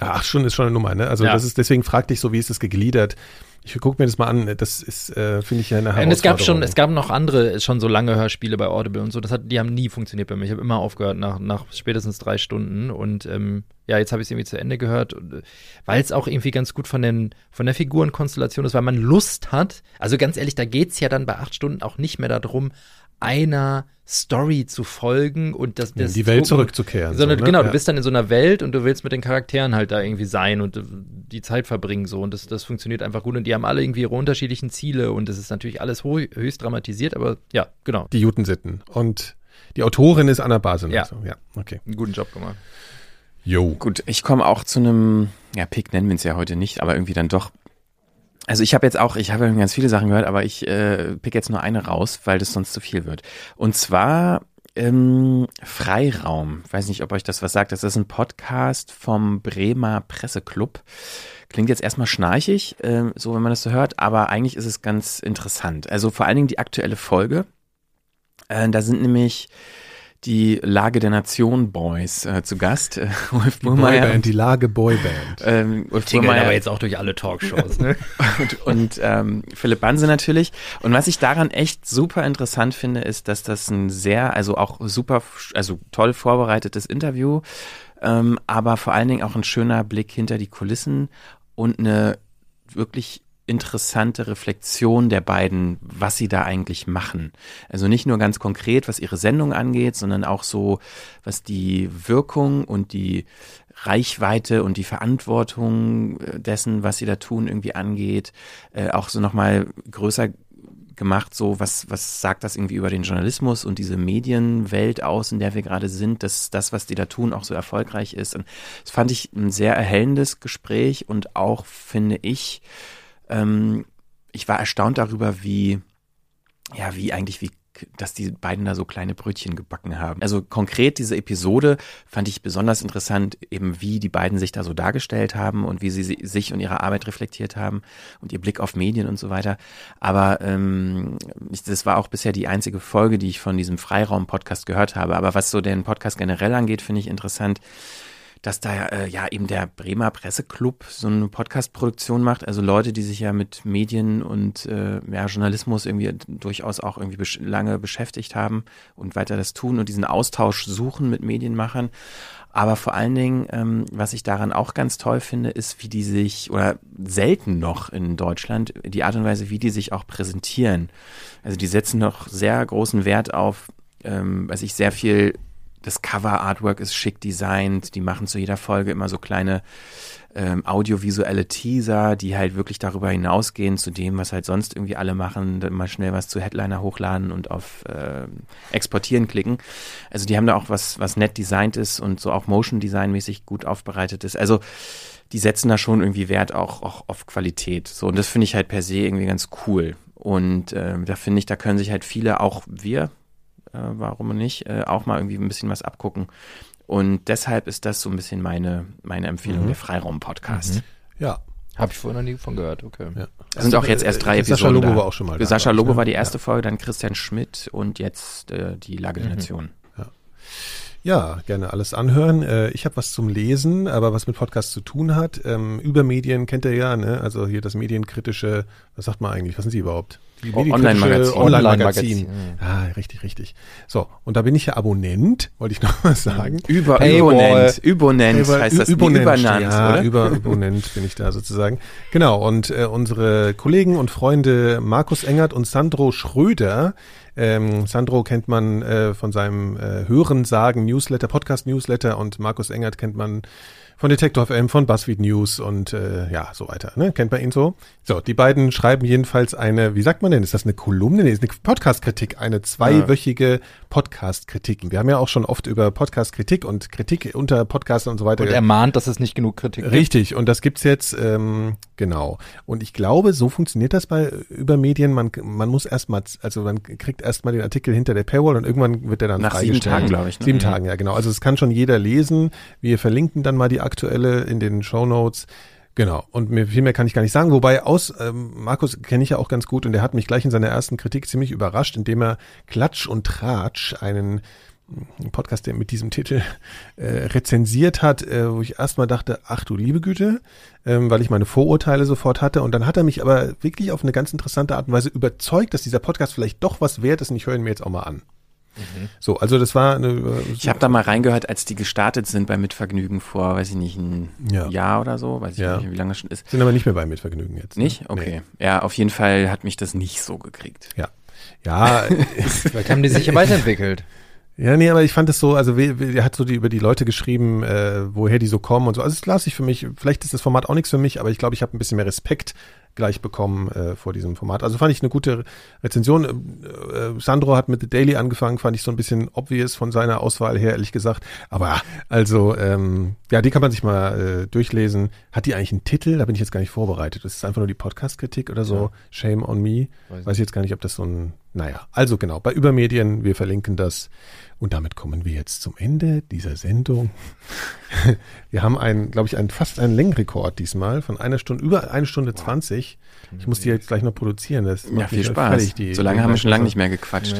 Ach, schon ist schon eine Nummer, ne? Also Ja. das ist, deswegen fragte ich so, wie ist das gegliedert? Ich gucke mir das mal an. Das ist, äh, finde ich ja eine und es gab schon, Herausforderung. es gab noch andere, schon so lange Hörspiele bei Audible und so. Das hat, die haben nie funktioniert bei mir. Ich habe immer aufgehört nach, nach spätestens drei Stunden. Und ähm, ja, jetzt habe ich es irgendwie zu Ende gehört, äh, weil es auch irgendwie ganz gut von den von der Figurenkonstellation ist, weil man Lust hat. Also ganz ehrlich, da geht's ja dann bei acht Stunden auch nicht mehr darum, einer Story zu folgen und das, das die Welt zurückzukehren. Sondern so, ne? genau, ja. du bist dann in so einer Welt und du willst mit den Charakteren halt da irgendwie sein und äh, die Zeit verbringen so und das, das funktioniert einfach gut und die haben alle irgendwie ihre unterschiedlichen Ziele und es ist natürlich alles ho höchst dramatisiert, aber ja, genau, die Jutensitten. Und die Autorin ist Anna Basen. Ja. Also, ja, okay. einen guten Job gemacht. Jo. Gut, ich komme auch zu einem, ja, Pick nennen wir es ja heute nicht, aber irgendwie dann doch. Also ich habe jetzt auch, ich habe ganz viele Sachen gehört, aber ich äh, pick jetzt nur eine raus, weil das sonst zu viel wird. Und zwar ähm, Freiraum. Weiß nicht, ob euch das was sagt. Das ist ein Podcast vom Bremer Presseclub. Klingt jetzt erstmal schnarchig, äh, so wenn man das so hört, aber eigentlich ist es ganz interessant. Also vor allen Dingen die aktuelle Folge. Äh, da sind nämlich die Lage der Nation Boys äh, zu Gast. Äh, Ulf Die Burmeier Boyband, die Lage Boyband. ähm, Tingeln Burmeier aber jetzt auch durch alle Talkshows. Ne? und, und ähm, Philipp Banse natürlich. Und was ich daran echt super interessant finde, ist, dass das ein sehr, also auch super, also toll vorbereitetes Interview, ähm, aber vor allen Dingen auch ein schöner Blick hinter die Kulissen und eine wirklich interessante Reflexion der beiden, was sie da eigentlich machen. Also nicht nur ganz konkret, was ihre Sendung angeht, sondern auch so, was die Wirkung und die Reichweite und die Verantwortung äh, dessen, was sie da tun, irgendwie angeht, äh, auch so nochmal größer gemacht, so was, was sagt das irgendwie über den Journalismus und diese Medienwelt aus, in der wir gerade sind, dass das, was die da tun, auch so erfolgreich ist. Und das fand ich ein sehr erhellendes Gespräch und auch, finde ich, ähm, ich war erstaunt darüber, wie, ja, wie eigentlich, wie dass die beiden da so kleine Brötchen gebacken haben. Also konkret diese Episode fand ich besonders interessant, eben wie die beiden sich da so dargestellt haben und wie sie si- sich und ihre Arbeit reflektiert haben und ihr Blick auf Medien und so weiter. Aber ähm, das war auch bisher die einzige Folge, die ich von diesem Freiraum-Podcast gehört habe. Aber was so den Podcast generell angeht, finde ich interessant, dass da äh, ja eben der Bremer Presseclub so eine Podcast-Produktion macht. Also Leute, die sich ja mit Medien und äh, ja, Journalismus irgendwie durchaus auch irgendwie besch lange beschäftigt haben und weiter das tun und diesen Austausch suchen mit Medienmachern. Aber vor allen Dingen, ähm, was ich daran auch ganz toll finde, ist, wie die sich, oder selten noch in Deutschland, die Art und Weise, wie die sich auch präsentieren. Also die setzen noch sehr großen Wert auf, ähm, weiß ich, sehr viel das Cover-Artwork ist schick designt. Die machen zu jeder Folge immer so kleine ähm, audiovisuelle Teaser, die halt wirklich darüber hinausgehen zu dem, was halt sonst irgendwie alle machen, dann mal schnell was zu Headliner hochladen und auf ähm, Exportieren klicken. Also die haben da auch was, was nett designt ist und so auch Motion Design mäßig gut aufbereitet ist. Also die setzen da schon irgendwie Wert auch, auch auf Qualität. So, und das finde ich halt per se irgendwie ganz cool. Und ähm, da finde ich, da können sich halt viele, auch wir, äh, warum nicht, äh, auch mal irgendwie ein bisschen was abgucken. Und deshalb ist das so ein bisschen meine, meine Empfehlung, Mhm. der Freiraum-Podcast. Ja. Habe ich vorher noch nie von gehört, okay. ja. Es sind auch jetzt erst drei Sascha Episoden Lobo da. war auch schon mal da, Sascha Lobo ne? war die erste Ja. Folge, dann Christian Schmidt und jetzt äh, die Lage der Mhm. Nation. Ja, gerne alles anhören. Äh, ich habe was zum Lesen, aber was mit Podcast zu tun hat. Ähm, über Medien kennt ihr ja, ne? Also hier das medienkritische, was sagt man eigentlich? Was sind sie überhaupt? Die Online-Magazin. Online-Magazin. Online-Magazin, ah, richtig, richtig. So, und da bin ich ja Abonnent, wollte ich noch mal sagen. Über, Paywall. Übernent, Übernent Über- heißt das, wie übernannt, ja, oder? über Übernent bin ich da sozusagen. Genau, und äh, unsere Kollegen und Freunde Markus Engert und Sandro Schröder, ähm, Sandro kennt man äh, von seinem äh, Hörensagen Newsletter, Podcast Newsletter und Markus Engert kennt man von Detektor FM, von BuzzFeed News und äh, ja, so weiter. Ne? Kennt man ihn so? So, die beiden schreiben jedenfalls eine, wie sagt man, nennen? Ist das eine Kolumne? Nee, ist eine Podcast-Kritik, eine zweiwöchige Podcast-Kritik. Wir haben ja auch schon oft über Podcast-Kritik und Kritik unter Podcastern und so weiter. Und er mahnt, dass es nicht genug Kritik gibt. Richtig, und das gibt's jetzt, ähm, genau. Und ich glaube, so funktioniert das bei Übermedien. Man, man muss erstmal, also man kriegt erstmal den Artikel hinter der Paywall und irgendwann wird der dann Nach sieben Tagen, glaube ich. Ne? Sieben mhm. Tagen, ja, genau. Also es kann schon jeder lesen. Wir verlinken dann mal die aktuelle in den Show Notes. Genau. Und mir, viel mehr kann ich gar nicht sagen. Wobei aus, ähm, Markus kenne ich ja auch ganz gut und der hat mich gleich in seiner ersten Kritik ziemlich überrascht, indem er Klatsch und Tratsch einen Podcast, der mit diesem Titel äh, rezensiert hat, äh, wo ich erstmal dachte, ach du liebe Güte, ähm, weil ich meine Vorurteile sofort hatte. Und dann hat er mich aber wirklich auf eine ganz interessante Art und Weise überzeugt, dass dieser Podcast vielleicht doch was wert ist und ich höre ihn mir jetzt auch mal an. Mhm. So, also das war eine. Äh, ich habe da mal reingehört, als die gestartet sind bei Mitvergnügen vor, weiß ich nicht, ein ja. Jahr oder so, weiß ich ja. nicht, wie lange das schon ist. Sind aber nicht mehr bei Mitvergnügen jetzt. Ne? Nicht? Okay. Nee. Ja, auf jeden Fall hat mich das nicht so gekriegt. Ja. Ja. Vielleicht haben die sich ja weiterentwickelt. Ja, nee, aber ich fand es so, also er hat so die, über die Leute geschrieben, äh, woher die so kommen und so. Also es las ich für mich, vielleicht ist das Format auch nichts für mich, aber ich glaube, ich habe ein bisschen mehr Respekt gleich bekommen äh, vor diesem Format. Also fand ich eine gute Rezension. Äh, äh, Sandro hat mit The Daily angefangen, fand ich so ein bisschen obvious von seiner Auswahl her, ehrlich gesagt. Aber also, ähm, ja, die kann man sich mal äh, durchlesen. Hat die eigentlich einen Titel? Da bin ich jetzt gar nicht vorbereitet. Das ist einfach nur die Podcast-Kritik oder so. Ja. Shame on me. Weiß, Weiß ich jetzt gar nicht, ob das so ein, naja. Also genau, bei Übermedien, wir verlinken das. Und damit kommen wir jetzt zum Ende dieser Sendung. wir haben einen, glaube ich, einen, fast einen Längenrekord diesmal von einer Stunde, über eine Stunde zwanzig. Ich muss die jetzt gleich noch produzieren. Das ja, viel Spaß. so lange haben wir schon lange nicht mehr gequatscht.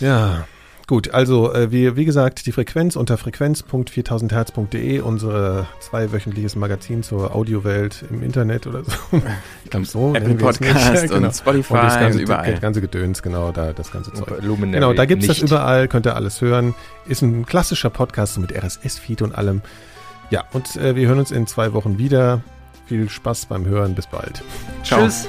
Ja, ja. Gut, also äh, wie, wie gesagt, die Frequenz unter frequenz.4000herz.de, unser zweiwöchentliches Magazin zur Audiowelt im Internet oder so. Ich glaube so. Apple Podcast genau. und Spotify und das ganze, und überall. Das ganze Gedöns, genau, da das ganze Zeug. Genau, da gibt's nicht. das überall, könnt ihr alles hören. Ist ein klassischer Podcast mit RSS-Feed und allem. Ja, und äh, wir hören uns in zwei Wochen wieder. Viel Spaß beim Hören, bis bald. Ciao. Tschüss.